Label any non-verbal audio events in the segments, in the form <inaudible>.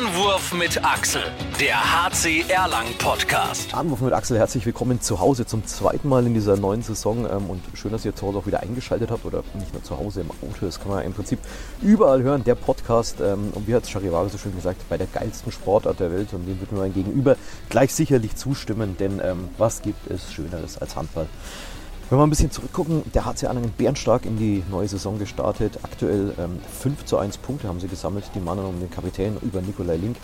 Anwurf mit Axel, der HC Erlangen Podcast. Anwurf mit Axel, herzlich willkommen zu Hause zum zweiten Mal in dieser neuen Saison. Ähm, und schön, dass ihr zu Hause auch wieder eingeschaltet habt oder nicht nur zu Hause im Auto, das kann man im Prinzip überall hören. Der Podcast, ähm, und wie hat Charivari so schön gesagt, bei der geilsten Sportart der Welt und dem wird mir mein Gegenüber gleich sicherlich zustimmen, denn ähm, was gibt es Schöneres als Handball? Wenn wir ein bisschen zurückgucken, der HC Erlangen bärenstark in die neue Saison gestartet. Aktuell ähm, 5 zu 1 Punkte haben sie gesammelt, die Mannen um den Kapitän über Nikolai Link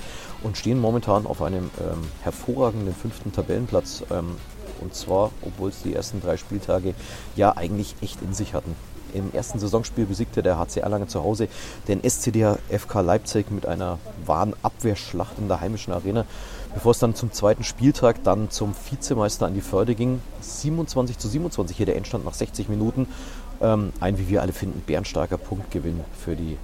und stehen momentan auf einem ähm, hervorragenden fünften Tabellenplatz. Ähm, und zwar, obwohl es die ersten drei Spieltage ja eigentlich echt in sich hatten. Im ersten Saisonspiel besiegte der HC Erlangen zu Hause den SCDH FK Leipzig mit einer wahren Abwehrschlacht in der heimischen Arena bevor es dann zum zweiten Spieltag dann zum Vizemeister an die Förde ging. 27 zu 27 hier der Endstand nach 60 Minuten. Ähm, ein, wie wir alle finden, bärenstarker Punktgewinn für die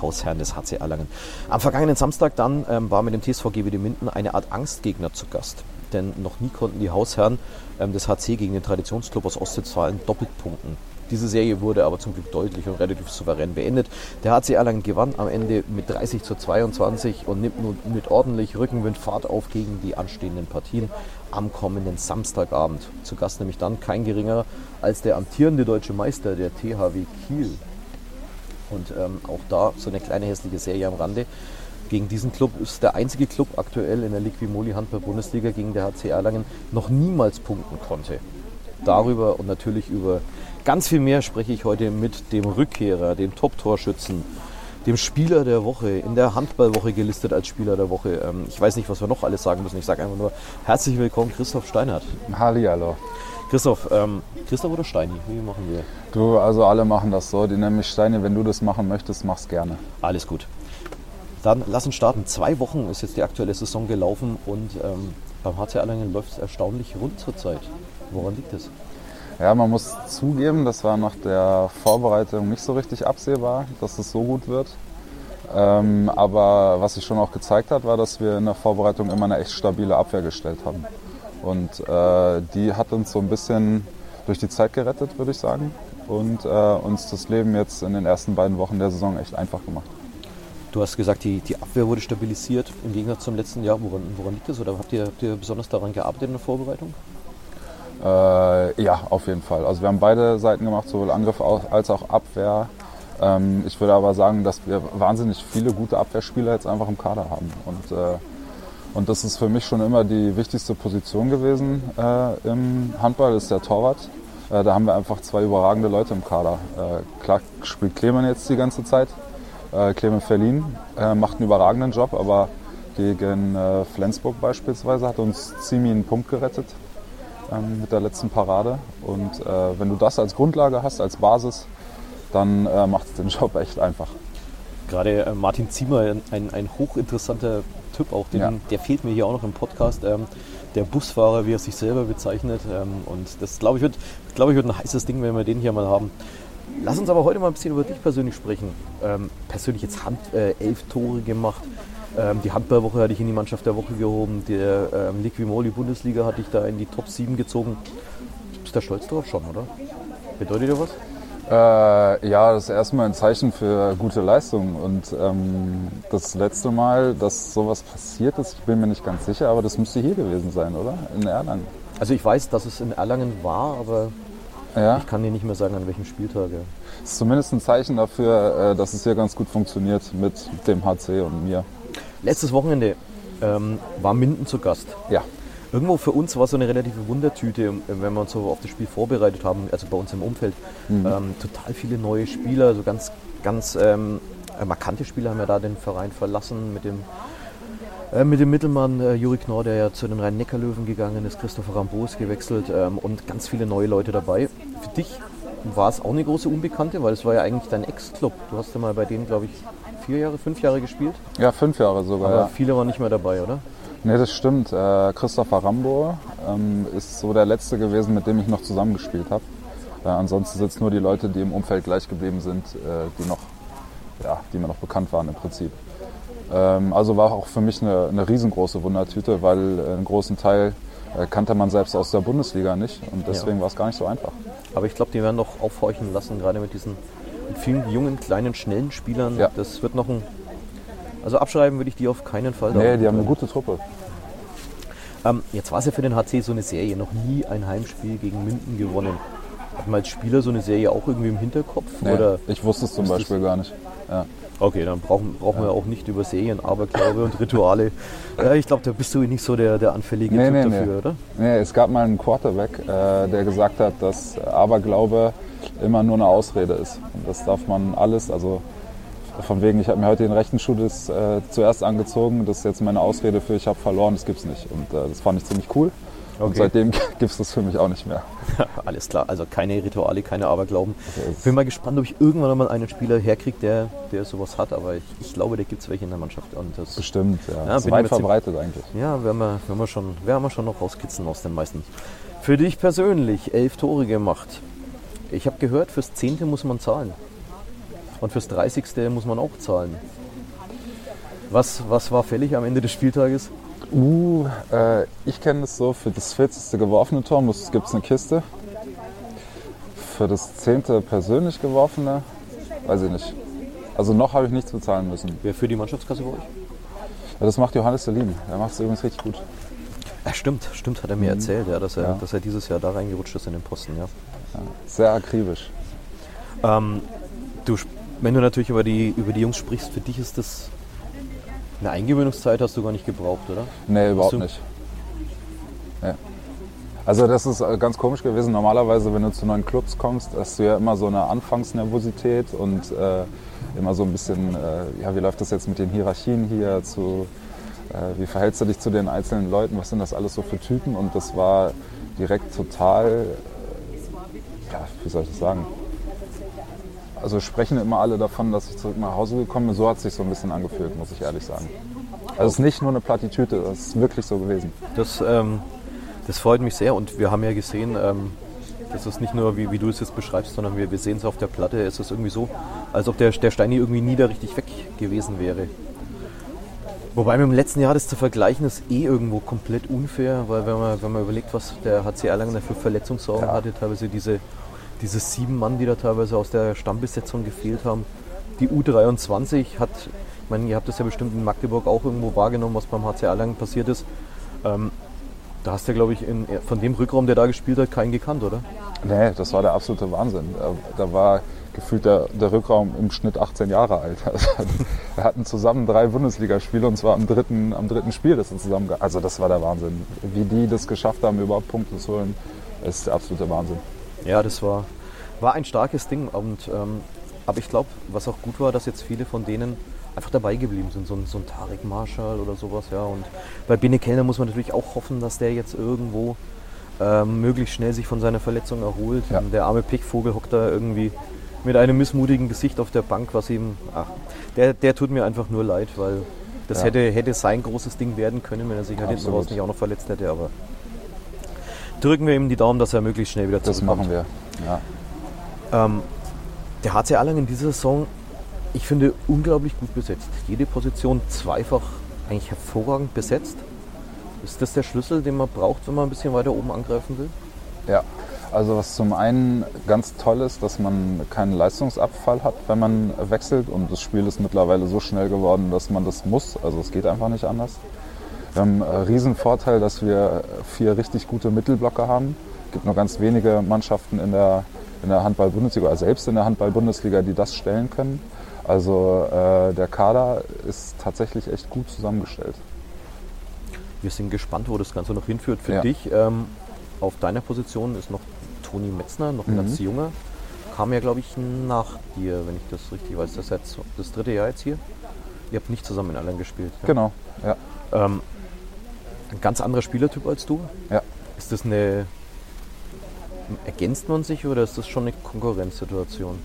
Hausherren des HC Erlangen. Am vergangenen Samstag dann ähm, war mit dem TSV GWD Minden eine Art Angstgegner zu Gast. Denn noch nie konnten die Hausherren ähm, des HC gegen den Traditionsclub aus Ostwestfalen doppelt punkten. Diese Serie wurde aber zum Glück deutlich und relativ souverän beendet. Der HC Erlangen gewann am Ende mit 30 zu 22 und nimmt nun mit ordentlich Rückenwind Fahrt auf gegen die anstehenden Partien am kommenden Samstagabend. Zu Gast nämlich dann kein geringerer als der amtierende deutsche Meister, der THW Kiel. Und ähm, auch da so eine kleine hässliche Serie am Rande. Gegen diesen Club ist der einzige Club aktuell in der Liquimoli Handball Bundesliga, gegen der HC Erlangen noch niemals punkten konnte. Darüber und natürlich über Ganz viel mehr spreche ich heute mit dem Rückkehrer, dem Top-Torschützen, dem Spieler der Woche, in der Handballwoche gelistet als Spieler der Woche. Ähm, ich weiß nicht, was wir noch alles sagen müssen. Ich sage einfach nur herzlich willkommen, Christoph Steinert. Hallihallo. Christoph, ähm, Christoph oder Steini? Wie machen wir? Du, also alle machen das so. Die nennen mich Steini. Wenn du das machen möchtest, mach's gerne. Alles gut. Dann lass uns starten. Zwei Wochen ist jetzt die aktuelle Saison gelaufen und ähm, beim HC Erlangen läuft es erstaunlich rund zurzeit. Woran liegt es? Ja, man muss zugeben, das war nach der Vorbereitung nicht so richtig absehbar, dass es so gut wird. Ähm, aber was sich schon auch gezeigt hat, war, dass wir in der Vorbereitung immer eine echt stabile Abwehr gestellt haben. Und äh, die hat uns so ein bisschen durch die Zeit gerettet, würde ich sagen. Und äh, uns das Leben jetzt in den ersten beiden Wochen der Saison echt einfach gemacht. Du hast gesagt, die, die Abwehr wurde stabilisiert im Gegensatz zum letzten Jahr. Woran, woran liegt das? Oder habt ihr, habt ihr besonders daran gearbeitet in der Vorbereitung? Äh, ja, auf jeden Fall. Also wir haben beide Seiten gemacht, sowohl Angriff als auch Abwehr. Ähm, ich würde aber sagen, dass wir wahnsinnig viele gute Abwehrspieler jetzt einfach im Kader haben. Und, äh, und das ist für mich schon immer die wichtigste Position gewesen äh, im Handball, ist der Torwart. Äh, da haben wir einfach zwei überragende Leute im Kader. Äh, klar spielt Clemen jetzt die ganze Zeit. Äh, Clemen Verlin macht einen überragenden Job, aber gegen Flensburg beispielsweise hat uns Zimi einen Punkt gerettet ähm, mit der letzten Parade. Und äh, wenn du das als Grundlage hast, als Basis, dann äh, macht es den Job echt einfach. Gerade äh, Martin Ziemer, ein, ein hochinteressanter Typ auch, den, ja. der fehlt mir hier auch noch im Podcast. Ähm, der Busfahrer, wie er sich selber bezeichnet. Ähm, und das, glaube ich, wird, glaub ich, wird ein heißes Ding, wenn wir den hier mal haben. Lass uns aber heute mal ein bisschen über dich persönlich sprechen. Ähm, persönlich jetzt Hand, äh, elf Tore gemacht, ähm, die Handballwoche hatte ich in die Mannschaft der Woche gehoben. Der ähm, Liquimoli Bundesliga hatte ich da in die Top 7 gezogen. Bist du da stolz drauf schon, oder? Bedeutet dir was? Äh, ja, das ist erstmal ein Zeichen für gute Leistung. Und ähm, das letzte Mal, dass sowas passiert ist, ich bin mir nicht ganz sicher, aber das müsste hier gewesen sein, oder? In Erlangen. Also ich weiß, dass es in Erlangen war, aber ja. ich kann dir nicht mehr sagen, an welchem Spieltag. Ja. Das ist zumindest ein Zeichen dafür, äh, dass es hier ganz gut funktioniert mit dem HC und mir. Letztes Wochenende ähm, war Minden zu Gast. Ja. Irgendwo für uns war so eine relative Wundertüte, wenn wir uns so auf das Spiel vorbereitet haben, also bei uns im Umfeld. Mhm. Ähm, total viele neue Spieler, so ganz, ganz ähm, markante Spieler haben ja da den Verein verlassen mit dem äh, mit dem Mittelmann äh, Juri Knorr, der ja zu den Rhein-Neckar-Löwen gegangen ist, Christopher Rambos gewechselt ähm, und ganz viele neue Leute dabei. Für dich war es auch eine große Unbekannte, weil es war ja eigentlich dein Ex-Club. Du hast ja mal bei denen, glaube ich, vier Jahre, fünf Jahre gespielt? Ja, fünf Jahre sogar. Aber ja. viele waren nicht mehr dabei, oder? Ne, das stimmt. Äh, Christopher Rambo ähm, ist so der letzte gewesen, mit dem ich noch zusammengespielt habe. Äh, ansonsten sind es nur die Leute, die im Umfeld gleich geblieben sind, äh, die, noch, ja, die mir noch bekannt waren im Prinzip. Ähm, also war auch für mich eine, eine riesengroße Wundertüte, weil einen großen Teil äh, kannte man selbst aus der Bundesliga nicht und deswegen ja. war es gar nicht so einfach. Aber ich glaube, die werden noch aufhorchen lassen, gerade mit diesen vielen jungen, kleinen, schnellen Spielern. Ja. Das wird noch ein Also abschreiben würde ich die auf keinen Fall. Nee, die haben eine gute Truppe. Ähm, jetzt war es ja für den HC so eine Serie, noch nie ein Heimspiel gegen Minden gewonnen. Hat man als Spieler so eine Serie auch irgendwie im Hinterkopf? Nee, Oder? ich wusste es zum Ist das- Beispiel gar nicht. Ja. Okay, dann brauchen, brauchen wir auch nicht über Serien, Aberglaube und Rituale. <laughs> Ja, ich glaube, da bist du nicht so der, der anfällige Nee, Typ nee, dafür, nee. oder? Nee, es gab mal einen Quarterback, äh, der gesagt hat, dass Aberglaube immer nur eine Ausrede ist. Und das darf man alles, also von wegen, ich habe mir heute den rechten Schuh des, äh, zuerst angezogen, das ist jetzt meine Ausrede für ich habe verloren, das gibt's nicht. Und äh, das fand ich ziemlich cool. Und Okay. seitdem <laughs> gibt es das für mich auch nicht mehr. <laughs> Alles klar, also keine Rituale, keine Aberglauben. Es- Bin mal gespannt, ob ich irgendwann mal einen Spieler herkriege, der, der sowas hat, aber ich, ich glaube, da gibt es welche in der Mannschaft. Und das, Bestimmt, ja. Ja, das ist weit ich verbreitet eigentlich. ja, werden wir, werden, wir schon, werden wir schon noch rauskitzeln aus den meisten. Für dich persönlich elf Tore gemacht. Ich habe gehört, fürs Zehnte muss man zahlen. Und fürs Dreißigste muss man auch zahlen. Was, was war fällig am Ende des Spieltages? Uh, äh, ich kenne es so, für das 40. geworfene Tor gibt es eine Kiste. Für das 10. persönlich geworfene, weiß ich nicht. Also noch habe ich nichts bezahlen müssen. Wer für die Mannschaftskasse bei euch? Ja, das macht Johannes Selin. Der macht es übrigens richtig gut. Ja, stimmt, stimmt, hat er mir erzählt, ja, dass, er, Mhm. Ja. dass er dieses Jahr da reingerutscht ist in den Posten. Ja. Sehr akribisch. Ähm, du, wenn du natürlich über die, über die Jungs sprichst, für dich ist das eine Eingewöhnungszeit, hast du gar nicht gebraucht, oder? Nee, überhaupt nicht. Nee. Also das ist äh, ganz komisch gewesen. Normalerweise, wenn du zu neuen Clubs kommst, hast du ja immer so eine Anfangsnervosität und äh, immer so ein bisschen, äh, ja, wie läuft das jetzt mit den Hierarchien hier, zu, äh, wie verhältst du dich zu den einzelnen Leuten, was sind das alles so für Typen? Und das war direkt total, ja, wie soll ich das sagen? Also sprechen immer alle davon, dass ich zurück nach Hause gekommen bin. So hat es sich so ein bisschen angefühlt, muss ich ehrlich sagen. Also es ist nicht nur eine Plattitüte, das ist wirklich so gewesen. Das, ähm, das freut mich sehr und wir haben ja gesehen, ähm, das ist nicht nur, wie, wie du es jetzt beschreibst, sondern wir, wir sehen es auf der Platte, es ist irgendwie so, als ob der, der Steini irgendwie nie da richtig weg gewesen wäre. Wobei mit dem letzten Jahr das zu vergleichen ist eh irgendwo komplett unfair, weil wenn man, wenn man überlegt, was der HC Erlangen da für Verletzungssorgen Ja. hatte, teilweise diese, diese sieben Mann, die da teilweise aus der Stammbesetzung gefehlt haben. Die U23 hat, ich meine, ihr habt das ja bestimmt in Magdeburg auch irgendwo wahrgenommen, was beim HC Erlangen passiert ist. Ähm, da hast du, glaube ich, in, von dem Rückraum, der da gespielt hat, keinen gekannt, oder? Nee, das war der absolute Wahnsinn. Da, da war gefühlt der, der Rückraum im Schnitt 18 Jahre alt. <laughs> Also, wir hatten zusammen drei Bundesligaspiele und zwar am dritten, am dritten Spiel, das wir zusammen. Also das war der Wahnsinn. Wie die das geschafft haben, überhaupt Punkte zu holen, ist der absolute Wahnsinn. Ja, das war, war ein starkes Ding. Und, ähm, aber ich glaube, was auch gut war, dass jetzt viele von denen einfach dabei geblieben sind. So ein, so ein Tarek Marshall oder sowas. Ja. Und bei Bene Kellner muss man natürlich auch hoffen, dass der jetzt irgendwo ähm, möglichst schnell sich von seiner Verletzung erholt. Ja. Der arme Pickvogel hockt da irgendwie mit einem missmutigen Gesicht auf der Bank, was ihm. Ach, der, der tut mir einfach nur leid, weil das Ja. hätte, hätte sein großes Ding werden können, wenn er sich halt hinten raus nicht auch noch verletzt hätte. Aber drücken wir ihm die Daumen, dass er möglichst schnell wieder Das zurückkommt. machen wir. Ja. Ähm, der HC Erlangen in dieser Saison, ich finde, unglaublich gut besetzt. Jede Position zweifach eigentlich hervorragend besetzt. Ist das der Schlüssel, den man braucht, wenn man ein bisschen weiter oben angreifen will? Ja, also was zum einen ganz toll ist, dass man keinen Leistungsabfall hat, wenn man wechselt. Und das Spiel ist mittlerweile so schnell geworden, dass man das muss. Also es geht einfach nicht anders. Wir haben einen Riesenvorteil, dass wir vier richtig gute Mittelblocker haben. Es gibt nur ganz wenige Mannschaften in der, in der Handball-Bundesliga, oder selbst in der Handball-Bundesliga, die das stellen können. Also äh, der Kader ist tatsächlich echt gut zusammengestellt. Wir sind gespannt, wo das Ganze noch hinführt. Für Ja. dich ähm, auf deiner Position ist noch Toni Metzner, noch ein Mhm. ganz junger. Kam ja, glaube ich, nach dir, wenn ich das richtig weiß. Das ist jetzt das dritte Jahr jetzt hier. Ihr habt nicht zusammen in Erlangen gespielt. Ja? Genau, ja. Ähm, ein ganz anderer Spielertyp als du. ja. Ist das eine. Ergänzt man sich oder ist das schon eine Konkurrenzsituation?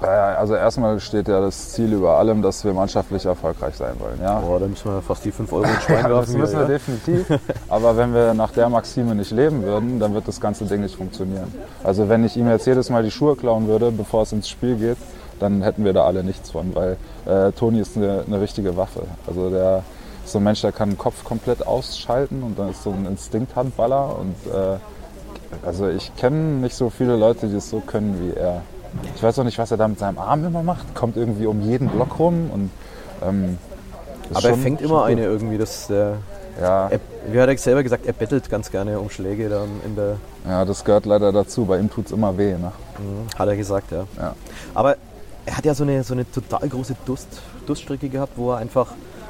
Also erstmal steht ja das Ziel über allem, dass wir mannschaftlich erfolgreich sein wollen. Ja? Boah, da müssen wir fast die 5 Euro ins Schwein <laughs> Ja, das müssen wir ja. definitiv. <laughs> Aber wenn wir nach der Maxime nicht leben würden, dann wird das ganze Ding nicht funktionieren. Also wenn ich ihm jetzt jedes Mal die Schuhe klauen würde, bevor es ins Spiel geht, dann hätten wir da alle nichts von, weil äh, Toni ist eine, eine richtige Waffe. Also der ist so ein Mensch, der kann den Kopf komplett ausschalten und dann ist so ein Instinkt-Handballer. Und äh, also ich kenne nicht so viele Leute, die es so können wie er. Ich weiß auch nicht, was er da mit seinem Arm immer macht. Kommt irgendwie um jeden Block rum und ähm, Aber er fängt immer eine irgendwie. Das, äh, Ja, er, wie hat er selber gesagt, er bettelt ganz gerne um Schläge dann in der. ja, das gehört leider dazu. Bei ihm tut es immer weh. Ne? Mhm, Hat er gesagt, ja. Ja. Aber er hat ja so eine, so eine total große Durst, Durststrecke gehabt, wo er einfach,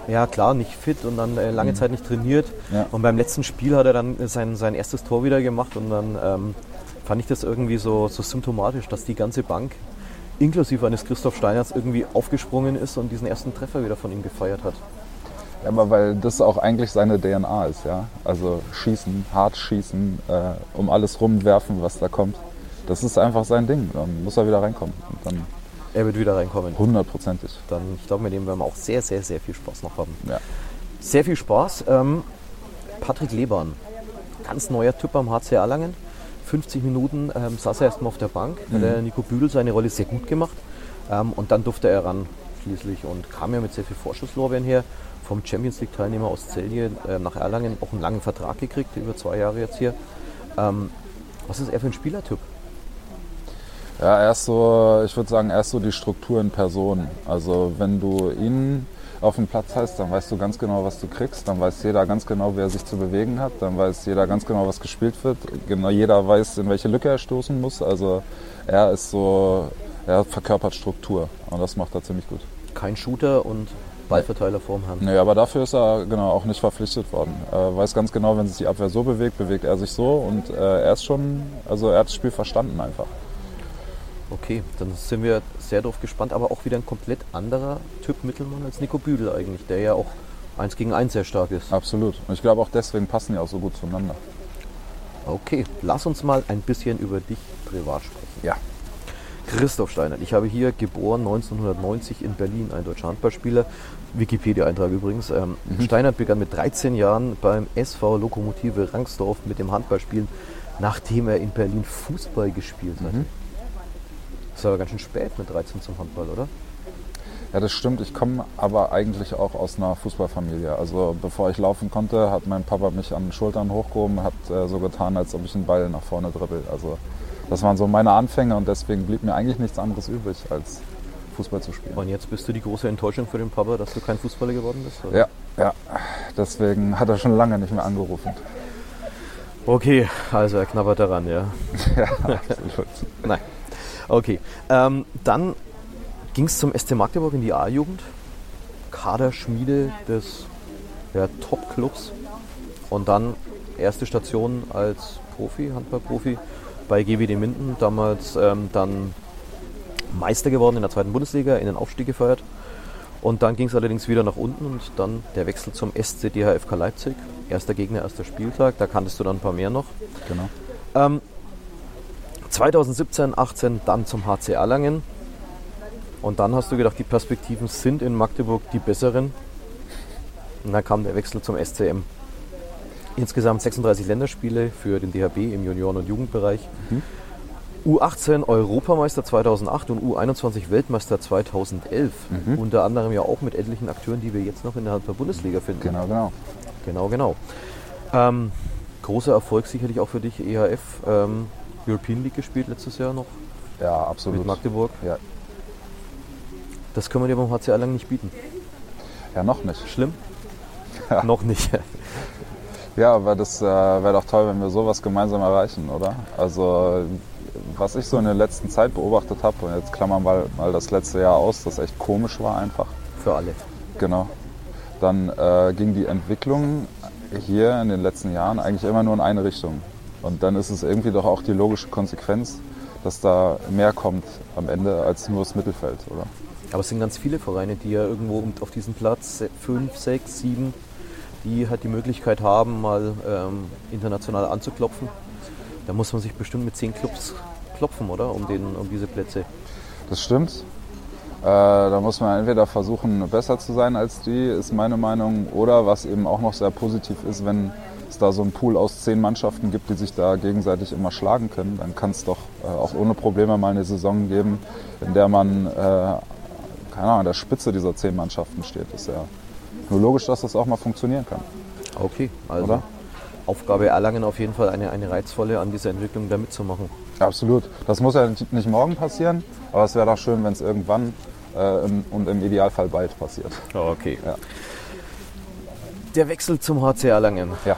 ja klar, nicht fit und dann äh, lange Zeit nicht trainiert. Ja. Und beim letzten Spiel hat er dann sein, sein erstes Tor wieder gemacht und dann ähm, fand ich das irgendwie so, so symptomatisch, dass die ganze Bank, inklusive eines Christoph Steiners, irgendwie aufgesprungen ist und diesen ersten Treffer wieder von ihm gefeiert hat. Ja, aber weil das auch eigentlich seine DNA ist, ja. Also schießen, hart schießen, äh, um alles rumwerfen, was da kommt. Das ist einfach sein Ding. Dann muss er wieder reinkommen. Und dann Er wird wieder reinkommen. hundertprozentig. Dann, ich glaube, mit dem werden wir auch sehr, sehr, sehr viel Spaß noch haben. Ja. Sehr viel Spaß. Ähm, Patrick Lebahn, ganz neuer Typ am HC Erlangen. 50 Minuten ähm, saß er erstmal auf der Bank. Hat der Nico Büdel seine Rolle sehr gut gemacht. Ähm, und dann durfte er ran schließlich und kam ja mit sehr viel Vorschusslorbeeren her. Vom Champions League Teilnehmer aus Celje äh, nach Erlangen auch einen langen Vertrag gekriegt, über zwei Jahre jetzt hier. Ähm, was ist er für ein Spielertyp? Ja, er ist so, ich würde sagen, er ist so die Struktur in Person. Also wenn du ihn auf dem Platz hast, dann weißt du ganz genau, was du kriegst. Dann weiß jeder ganz genau, wie er sich zu bewegen hat. Dann weiß jeder ganz genau, was gespielt wird. Genau, jeder weiß, in welche Lücke er stoßen muss. Also er ist so, er verkörpert Struktur. Und das macht er ziemlich gut. Kein Shooter und Ballverteiler vorm Herrn. Nee, aber dafür ist er genau auch nicht verpflichtet worden. Er weiß ganz genau, wenn sich die Abwehr so bewegt, bewegt er sich so. Und äh, er ist schon, also er hat das Spiel verstanden einfach. Okay, dann sind wir sehr darauf gespannt, aber auch wieder ein komplett anderer Typ Mittelmann als Nico Büdel eigentlich, der ja auch eins gegen eins sehr stark ist. Absolut. Und ich glaube auch deswegen passen die auch so gut zueinander. Okay, lass uns mal ein bisschen über dich privat sprechen. Ja. Christoph Steinert, ich habe hier geboren 1990 in Berlin, ein deutscher Handballspieler. Wikipedia-Eintrag übrigens. Ähm, Steinert begann mit 13 Jahren beim SV Lokomotive Rangsdorf mit dem Handballspielen, nachdem er in Berlin Fußball gespielt hatte. Das ist aber ganz schön spät mit 13 zum Handball, oder? Ja, das stimmt. Ich komme aber eigentlich auch aus einer Fußballfamilie. Also bevor ich laufen konnte, hat mein Papa mich an den Schultern hochgehoben, hat äh, so getan, als ob ich einen Ball nach vorne dribbel. Also das waren so meine Anfänge und deswegen blieb mir eigentlich nichts anderes übrig, als Fußball zu spielen. Und jetzt bist du die große Enttäuschung für den Papa, dass du kein Fußballer geworden bist? Oder? Ja, ja. Deswegen hat er schon lange nicht mehr angerufen. Okay, also er knabbert daran, ja. <laughs> ja, absolut. Nein. Okay. Ähm, dann ging es zum SC Magdeburg in die A-Jugend. Kaderschmiede des ja, Top-Clubs. Und dann erste Station als Profi, Handballprofi bei GWD Minden. Damals ähm, dann Meister geworden in der zweiten Bundesliga, in den Aufstieg gefeiert. Und dann ging es allerdings wieder nach unten und dann der Wechsel zum SC DHFK Leipzig. Erster Gegner, erster Spieltag. Da kanntest du dann ein paar mehr noch. Genau. Ähm, 2017, 18 dann zum HC Erlangen. Und dann hast du gedacht, die Perspektiven sind in Magdeburg die besseren. Und dann kam der Wechsel zum SCM. Insgesamt 36 Länderspiele für den DHB im Junioren- und Jugendbereich. U18 Europameister 2008 und U21 Weltmeister 2011. Unter anderem ja auch mit etlichen Akteuren, die wir jetzt noch in der Handball-Bundesliga finden. Genau, genau. Genau, genau. Ähm, großer Erfolg sicherlich auch für dich, EHF. Ähm, European League gespielt letztes Jahr noch Ja, absolut. mit Magdeburg. Ja. Das können wir dir beim HC Erlangen nicht bieten. ja, noch nicht. Schlimm? <laughs> Ja. Noch nicht. Ja, aber das äh, wäre doch toll, wenn wir sowas gemeinsam erreichen, oder? Also, was ich so in der letzten Zeit beobachtet habe, und jetzt klammern wir mal, mal das letzte Jahr aus, das echt komisch war einfach. Für alle. Genau. Dann äh, ging die Entwicklung hier in den letzten Jahren eigentlich immer nur in eine Richtung. Und dann ist es irgendwie doch auch die logische Konsequenz, dass da mehr kommt am Ende als nur das Mittelfeld, oder? Aber es sind ganz viele Vereine, die ja irgendwo auf diesem Platz 5, 6, 7, die halt die Möglichkeit haben, mal ähm, international anzuklopfen. Da muss man sich bestimmt mit 10 Clubs klopfen, oder? Um, den, um diese Plätze. Das stimmt. Äh, da muss man entweder versuchen, besser zu sein als die, ist meine Meinung. Oder was eben auch noch sehr positiv ist, wenn es da so einen Pool aus zehn Mannschaften gibt, die sich da gegenseitig immer schlagen können, dann kann es doch äh, auch ohne Probleme mal eine Saison geben, in der man äh, keine Ahnung, an der Spitze dieser zehn Mannschaften steht. Ist ja nur logisch, dass das auch mal funktionieren kann. Okay, also Oder? Aufgabe Erlangen auf jeden Fall eine, eine reizvolle, an dieser Entwicklung da mitzumachen. Absolut. Das muss ja nicht morgen passieren, aber es wäre doch schön, wenn es irgendwann äh, im, und im Idealfall bald passiert. Okay. Ja. Der Wechsel zum HC Erlangen. Ja,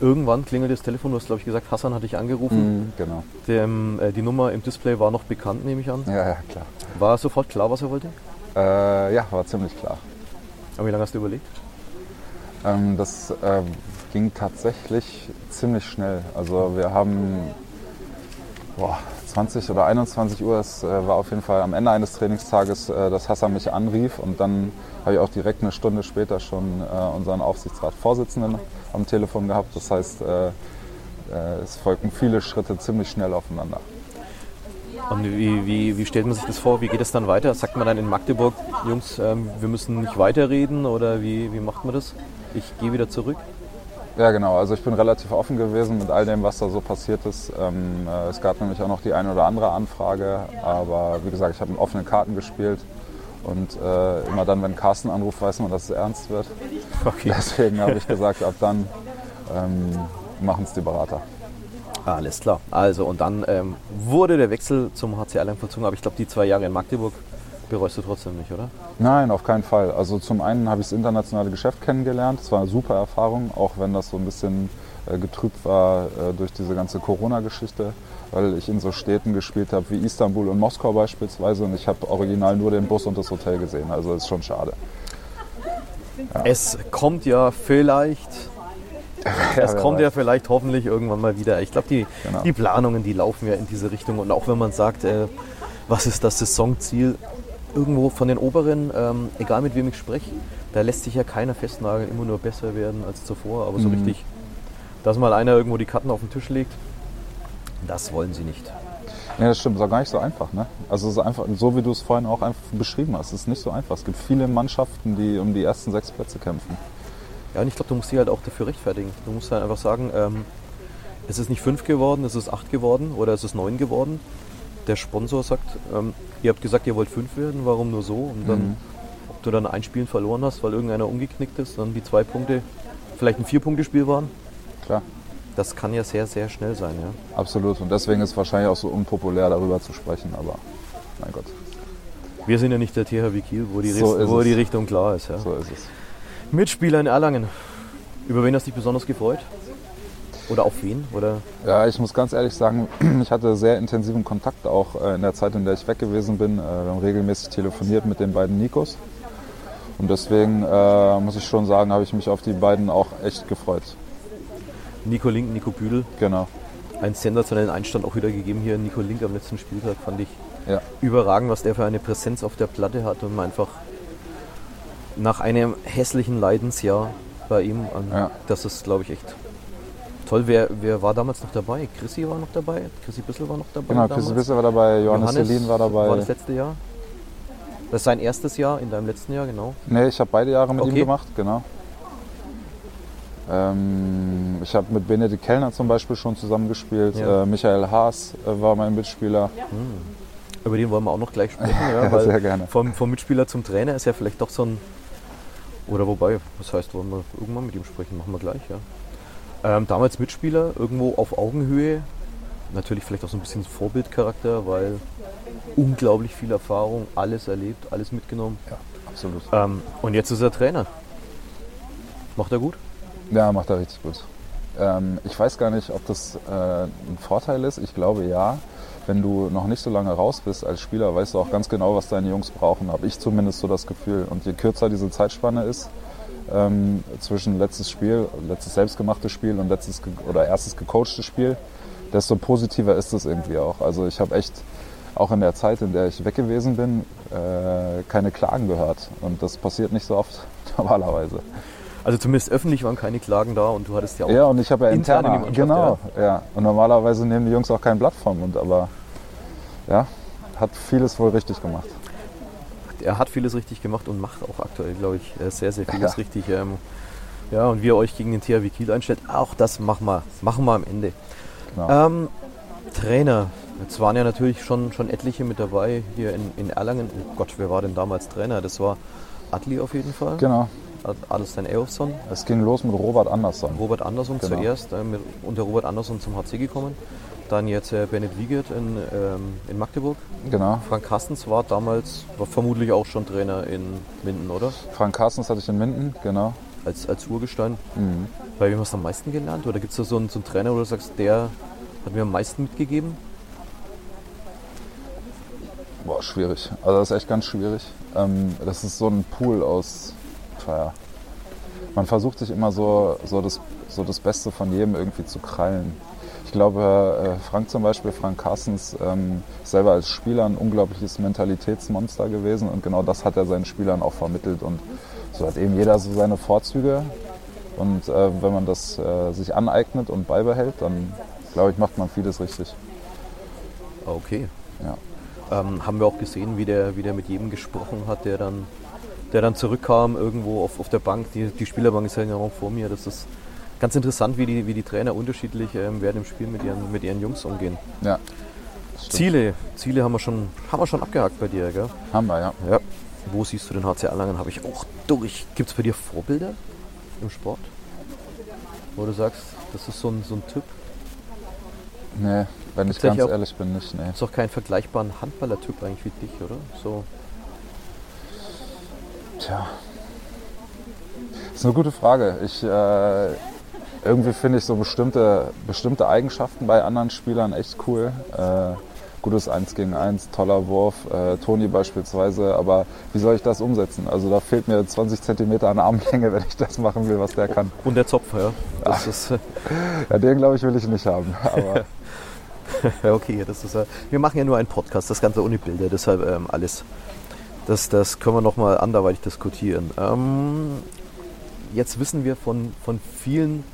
Irgendwann klingelt das Telefon, du hast glaube ich gesagt, Hassan hat dich angerufen. mhm, genau. Dem, äh, die Nummer im Display war noch bekannt, nehme ich an. Ja, ja, klar. War sofort klar, was er wollte? Äh, ja, war ziemlich klar. Aber wie lange hast du überlegt? Ähm, das ähm, ging tatsächlich ziemlich schnell. Also wir haben boah, 20 oder 21 Uhr, es äh, war auf jeden Fall am Ende eines Trainingstages, äh, dass Hassan mich anrief und dann habe ich auch direkt eine Stunde später schon äh, unseren Aufsichtsratsvorsitzenden am Telefon gehabt. Das heißt, es folgten viele Schritte ziemlich schnell aufeinander. Und wie, wie, wie stellt man sich das vor? Wie geht es dann weiter? Sagt man dann in Magdeburg, Jungs, ähm, wir müssen nicht weiterreden oder wie, wie macht man das? Ich gehe wieder zurück. Ja, genau. Also ich bin relativ offen gewesen mit all dem, was da so passiert ist. Ähm, äh, es gab nämlich auch noch die eine oder andere Anfrage, aber wie gesagt, ich habe mit offenen Karten gespielt. Und äh, immer dann, wenn Carsten anruft, weiß man, dass es ernst wird. Okay. Deswegen habe ich <laughs> gesagt, ab dann ähm, machen es die Berater. Alles klar. Also und dann ähm, wurde der Wechsel zum HC Erlangen vollzogen, aber ich glaube, die zwei Jahre in Magdeburg bereust du trotzdem nicht, oder? Nein, auf keinen Fall. Also zum einen habe ich das internationale Geschäft kennengelernt. Es war eine super Erfahrung, auch wenn das so ein bisschen äh, getrübt war äh, durch diese ganze Corona-Geschichte, weil ich in so Städten gespielt habe wie Istanbul und Moskau beispielsweise und ich habe original nur den Bus und das Hotel gesehen. Also ist schon schade. Es kommt ja vielleicht, <laughs> es kommt weiß. ja vielleicht hoffentlich irgendwann mal wieder. Ich glaube, die, Genau. die Planungen, die laufen ja in diese Richtung. Und auch wenn man sagt, äh, was ist das Saisonziel, irgendwo von den Oberen, ähm, egal mit wem ich spreche, da lässt sich ja keiner festnageln, immer nur besser werden als zuvor. Aber so Mhm. richtig, dass mal einer irgendwo die Karten auf den Tisch legt, das wollen sie nicht. Ja, das stimmt, ist auch gar nicht so einfach. Ne? Also es ist einfach, so wie du es vorhin auch einfach beschrieben hast, es ist nicht so einfach. Es gibt viele Mannschaften, die um die ersten sechs Plätze kämpfen. Ja, und ich glaube, du musst dich halt auch dafür rechtfertigen. Du musst halt einfach sagen, ähm, es ist nicht fünf geworden, es ist acht geworden oder es ist neun geworden. Der Sponsor sagt, ähm, ihr habt gesagt, ihr wollt fünf werden, warum nur so? Und dann, Mhm. ob du dann ein Spiel verloren hast, weil irgendeiner umgeknickt ist, dann die zwei Punkte vielleicht ein Vier-Punkte-Spiel waren. Klar, Das kann ja sehr, sehr schnell sein, ja. absolut. Und deswegen ist es wahrscheinlich auch so unpopulär, darüber zu sprechen. Aber mein Gott, Wir sind ja nicht der THW Kiel, wo die, So Richt- wo die Richtung klar ist. Ja. so ist es. Mitspieler in Erlangen. Über wen hast du dich besonders gefreut? Oder auf wen? Oder Ja, ich muss ganz ehrlich sagen, <clears throat> ich hatte sehr intensiven Kontakt auch äh, in der Zeit, in der ich weg gewesen bin. Äh, Wir haben regelmäßig telefoniert mit den beiden Nikos. Und deswegen äh, muss ich schon sagen, habe ich mich auf die beiden auch echt gefreut. Nico Link, Nico Büdel. Genau. einen sensationellen Einstand auch wieder gegeben hier. Nico Link am letzten Spieltag fand ich Ja, überragend, was der für eine Präsenz auf der Platte hat und einfach nach einem hässlichen Leidensjahr bei ihm, an, Ja. das ist glaube ich echt toll. Wer, wer war damals noch dabei? Chrissy war noch dabei, Chrissy Bissel war noch dabei. genau. damals. Chris Wisse war dabei, Johannes, Selin war dabei. War das letzte Jahr? Das ist sein erstes Jahr in deinem letzten Jahr, genau. Nee, ich habe beide Jahre mit ihm Okay. gemacht, genau. Ähm, ich habe mit Benedikt Kellner zum Beispiel schon zusammengespielt. Ja. Äh, Michael Haas äh, war mein Mitspieler. Über den wollen wir auch noch gleich sprechen, <laughs> ja, Ja, weil sehr gerne. Vom, vom Mitspieler zum Trainer ist ja vielleicht doch so ein. Oder wobei, was heißt, wollen wir irgendwann mit ihm sprechen? Machen wir gleich, ja. Ähm, damals Mitspieler, irgendwo auf Augenhöhe. Natürlich vielleicht auch so ein bisschen Vorbildcharakter, weil unglaublich viel Erfahrung, alles erlebt, alles mitgenommen. Ja, absolut. Ähm, und jetzt ist er Trainer. Macht er gut? Ja, macht er richtig gut. Ähm, ich weiß gar nicht, ob das äh, ein Vorteil ist. Ich glaube ja. Wenn du noch nicht so lange raus bist als Spieler, weißt du auch ganz genau, was deine Jungs brauchen. Habe ich zumindest so das Gefühl. Und je kürzer diese Zeitspanne ist ähm, zwischen letztes Spiel, letztes selbstgemachtes Spiel und letztes oder erstes gecoachtes Spiel, desto positiver ist es irgendwie auch. Also ich habe echt auch in der Zeit, in der ich weg gewesen bin, äh, keine Klagen gehört. Und das passiert nicht so oft <laughs> normalerweise. Also zumindest öffentlich waren keine Klagen da und du hattest ja auch. Ja, und ich habe ja intern in genau, ja. Und normalerweise nehmen die Jungs auch kein Blatt vom Mund, aber ja, hat vieles wohl richtig gemacht. Er hat vieles richtig gemacht und macht auch aktuell, glaube ich, äh, sehr, sehr vieles Ja. richtig. Ähm, ja, und wie er euch gegen den THW Kiel einstellt, auch das machen wir, machen wir am Ende. Genau. Ähm, Trainer, jetzt waren ja natürlich schon, schon etliche mit dabei hier in, in Erlangen. Oh Gott, wer war denn damals Trainer? Das war Adli auf jeden Fall. Genau. Adelstein Eofsson. Es ging los mit Robert Andersson. Robert Andersson Genau. zuerst, äh, mit, unter Robert Andersson zum HC gekommen. Dann jetzt äh, Bennett Wiegert in, ähm, in Magdeburg. Genau. Frank Carstens war damals, war vermutlich auch schon Trainer in Minden, oder? Frank Carstens hatte ich in Minden, genau. Als, als Urgestein. Bei wem hast du am meisten gelernt? Oder gibt es da so einen, so einen Trainer, wo du sagst, der hat mir am meisten mitgegeben? Boah, schwierig. Also das ist echt ganz schwierig. Ähm, das ist so ein Pool aus, tja, man versucht sich immer so, so, das, so das Beste von jedem irgendwie zu krallen. Ich glaube, äh, Frank zum Beispiel, Frank Carstens, ähm, selber als Spieler ein unglaubliches Mentalitätsmonster gewesen und genau das hat er seinen Spielern auch vermittelt und so hat eben jeder so seine Vorzüge und äh, wenn man das äh, sich aneignet und beibehält, dann glaube ich, macht man vieles richtig. Okay. Ja. Ähm, haben wir auch gesehen, wie der, wie der mit jedem gesprochen hat, der dann, der dann zurückkam irgendwo auf, auf der Bank. Die, die Spielerbank ist ja genau vor mir. Das ist ganz interessant, wie die, wie die Trainer unterschiedlich ähm, während dem Spiel mit ihren, mit ihren Jungs umgehen. Ja, Ziele, Ziele haben wir schon, haben wir schon abgehakt bei dir, gell? haben wir, ja. Ja. Wo siehst du den HC Erlangen? Habe ich auch durch. Gibt es bei dir Vorbilder im Sport? Wo du sagst, das ist so ein, so ein Typ? Nee, wenn ich ganz auch- ehrlich bin, nicht. Nee. Ist doch kein vergleichbaren Handballer-Typ eigentlich wie dich, oder? So. Tja. Das ist eine gute Frage. Ich, äh, irgendwie finde ich so bestimmte, bestimmte Eigenschaften bei anderen Spielern echt cool. Äh, gutes 1 gegen 1, toller Wurf, äh, Toni beispielsweise. Aber wie soll ich das umsetzen? Also da fehlt mir 20 Zentimeter an Armlänge, <laughs> wenn ich das machen will, was der kann. Und der Zopf, ja. Das ist, äh, Ja, den glaube ich will ich nicht haben. <laughs> Ja, okay, das ist, äh, wir machen ja nur einen Podcast, das Ganze ohne Bilder, deshalb ähm, alles. Das, das können wir nochmal anderweitig diskutieren. Ähm, jetzt wissen wir von, von vielen,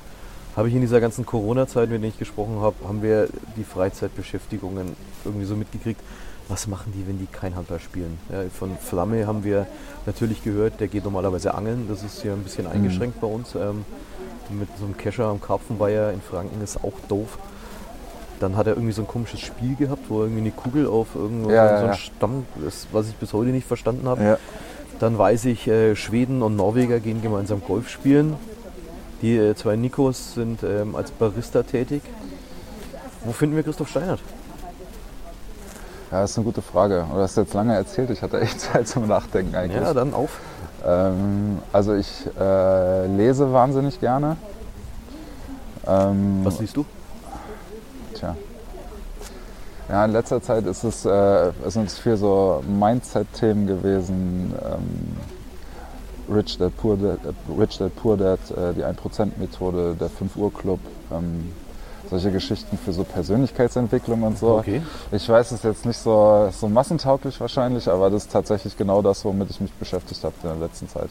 habe ich in dieser ganzen Corona-Zeit, mit denen ich gesprochen habe, haben wir die Freizeitbeschäftigungen irgendwie so mitgekriegt. Was machen die, wenn die kein Handball spielen? Ja, von Flamme haben wir natürlich gehört, der geht normalerweise angeln. Das ist hier ein bisschen eingeschränkt bei uns. Ähm, mit so einem Kescher am Karpfenweiher in Franken ist auch doof. Dann hat er irgendwie so ein komisches Spiel gehabt, wo er irgendwie eine Kugel auf irgendwo Ja, so, einen ja. Stamm, das, was ich bis heute nicht verstanden habe. Dann weiß ich, äh, Schweden und Norweger gehen gemeinsam Golf spielen. Die äh, zwei Nikos sind ähm, als Barista tätig. Wo finden wir Christoph Steinert? ja, das ist eine gute Frage. Du hast jetzt lange erzählt, ich hatte echt <laughs> Zeit zum Nachdenken eigentlich. Ja, dann auf. Ähm, also ich äh, lese wahnsinnig gerne. Ähm, Was liest du? Tja. Ja, in letzter Zeit ist es, äh, es sind viel so Mindset-Themen gewesen. Ähm, Rich Dad Poor Dad, äh, Rich Dad, Poor Dad äh, die 1%-Methode, der 5-Uhr-Club. Ähm, solche Geschichten für so Persönlichkeitsentwicklung und so. Okay. Ich weiß, es ist jetzt nicht so, so massentauglich wahrscheinlich, aber das ist tatsächlich genau das, womit ich mich beschäftigt habe in der letzten Zeit.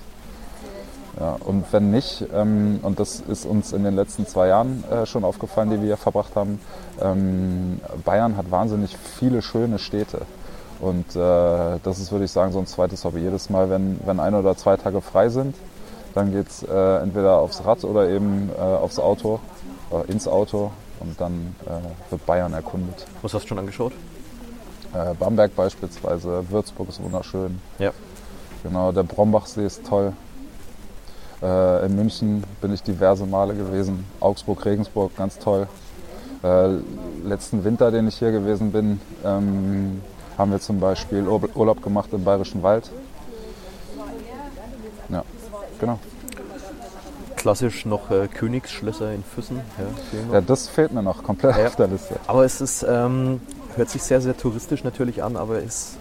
Ja, und wenn nicht, ähm, und das ist uns in den letzten zwei Jahren äh, schon aufgefallen, die wir hier verbracht haben, ähm, Bayern hat wahnsinnig viele schöne Städte. Und äh, das ist, würde ich sagen, so ein zweites Hobby. Jedes Mal, wenn, wenn ein oder zwei Tage frei sind, dann geht es äh, entweder aufs Rad oder eben äh, aufs Auto, äh, ins Auto und dann äh, wird Bayern erkundet. Was hast du schon angeschaut? Äh, Bamberg beispielsweise, Würzburg ist wunderschön. Ja. Genau, der Brombachsee ist toll. Äh, in München bin ich diverse Male gewesen. Augsburg, Regensburg, ganz toll. Letzten Winter, den ich hier gewesen bin, ähm, haben wir zum Beispiel Ur- Urlaub gemacht im Bayerischen Wald. Ja, genau. Klassisch noch äh, Königsschlösser in Füssen. Ja. Ja, das fehlt mir noch komplett Ja. auf der Liste. Aber es ist, ähm, hört sich sehr, sehr touristisch natürlich an, aber ist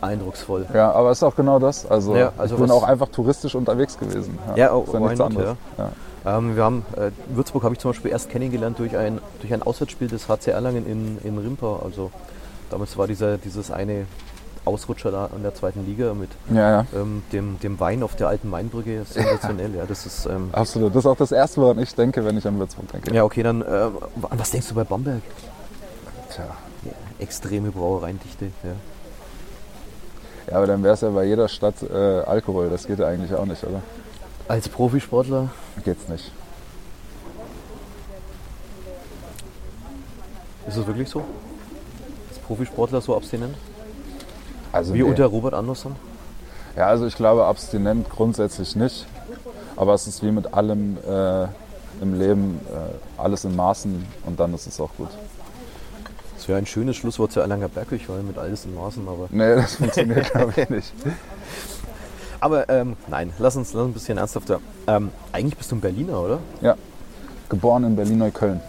eindrucksvoll. Ja, aber ist auch genau das. Also, Ja, also ich bin auch einfach touristisch unterwegs gewesen. Ja, oh, ist ja nichts not, anderes. Ja. Ähm, wir haben, äh, Würzburg habe ich zum Beispiel erst kennengelernt durch ein, durch ein Auswärtsspiel des HC Erlangen in, in Rimpa. Also damals war dieser, dieses eine Ausrutscher da an der zweiten Liga mit Ja, ja. ähm, dem, dem Wein auf der alten Mainbrücke. Sensationell, ja. Das ist, ähm, Absolut. Das ist auch das Erste, woran ich denke, wenn ich an Würzburg denke. ja, okay, dann, äh, an was denkst du bei Bamberg? Tja. Ja, extreme Brauereiendichte, ja. Ja, aber dann wäre es ja bei jeder Stadt äh, Alkohol. Das geht ja eigentlich auch nicht, oder? Als Profisportler, Geht's nicht. ist es wirklich so? Profisportler so abstinent? Also Wie nee. unter Robert Andersson? Ja, also ich glaube abstinent grundsätzlich nicht. Aber es ist wie mit allem äh, im Leben, äh, alles in Maßen und dann ist es auch gut. Das wäre ein schönes Schlusswort zu Erlanger Bergkirch, mit alles in Maßen, aber. <laughs> Nee, das funktioniert <laughs> glaube ich nicht. Aber ähm, nein, lass uns, lass uns ein bisschen ernsthafter. Ähm, eigentlich bist du ein Berliner, oder? Ja, geboren in Berlin-Neukölln.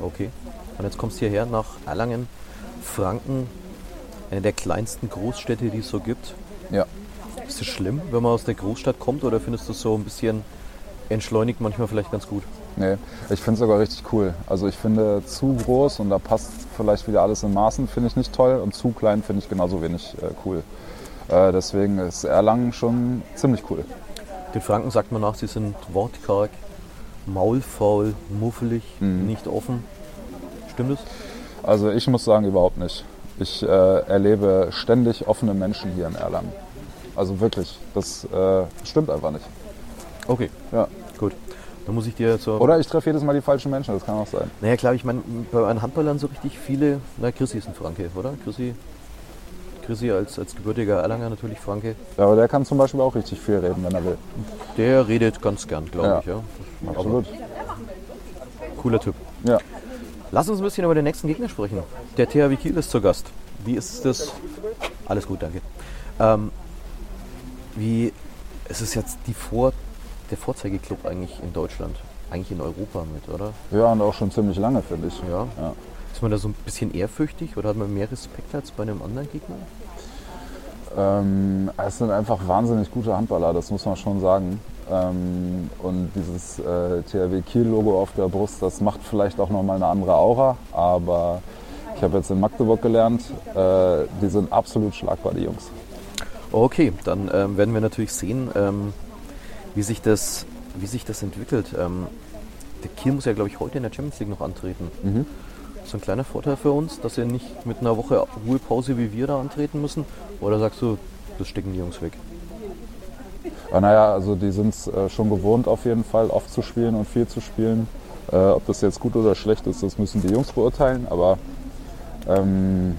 Okay. Und jetzt kommst du hierher nach Erlangen, Franken, eine der kleinsten Großstädte, die es so gibt. Ja. Ist es schlimm, wenn man aus der Großstadt kommt oder findest du es so ein bisschen entschleunigt manchmal vielleicht ganz gut? Nee, ich finde es sogar richtig cool. Also ich finde zu groß und da passt vielleicht wieder alles in Maßen, finde ich nicht toll und zu klein finde ich genauso wenig äh, cool. Äh, deswegen ist Erlangen schon ziemlich cool. Den Franken sagt man nach, sie sind wortkarg, maulfaul, muffelig, nicht offen. Stimmt es? Also ich muss sagen, überhaupt nicht. Ich äh, erlebe ständig offene Menschen hier in Erlangen. Also wirklich, das äh, stimmt einfach nicht. Okay, Ja. gut. Dann muss ich dir zur. Oder ich treffe jedes Mal die falschen Menschen, das kann auch sein. Naja, klar, ich meine, bei den Handballern so richtig viele. Na, Chrissy ist ein Franke, oder? Chrissy, Chrissy als, als gebürtiger Erlanger natürlich Franke. Ja, aber der kann zum Beispiel auch richtig viel reden, wenn er will. Der redet ganz gern, glaube Ja. ich. Ja. Absolut. Aber cooler Typ. Ja. Lass uns ein bisschen über den nächsten Gegner sprechen. Der THW Kiel ist zu Gast. Wie ist das? Alles gut, danke. Ähm, wie es ist jetzt die Vor der Vorzeigeklub eigentlich in Deutschland, eigentlich in Europa mit, oder? Ja, und auch schon ziemlich lange, finde ich. Ja. Ja. Ist man da so ein bisschen ehrfürchtig oder hat man mehr Respekt als bei einem anderen Gegner? Ähm, es sind einfach wahnsinnig gute Handballer, das muss man schon sagen. Ähm, und dieses äh, THW Kiel-Logo auf der Brust, das macht vielleicht auch nochmal eine andere Aura. Aber ich habe jetzt in Magdeburg gelernt, äh, die sind absolut schlagbar, die Jungs. Okay, dann ähm, werden wir natürlich sehen, ähm, wie, sich das, wie sich das entwickelt. Ähm, der Kiel muss ja, glaube ich, heute in der Champions League noch antreten. Mhm. Ist das ein kleiner Vorteil für uns, dass wir nicht mit einer Woche Ruhepause wie wir da antreten müssen? Oder sagst du, das stecken die Jungs weg? Aber naja, also die sind es äh, schon gewohnt auf jeden Fall, oft zu spielen und viel zu spielen. Äh, ob das jetzt gut oder schlecht ist, das müssen die Jungs beurteilen. Aber ähm,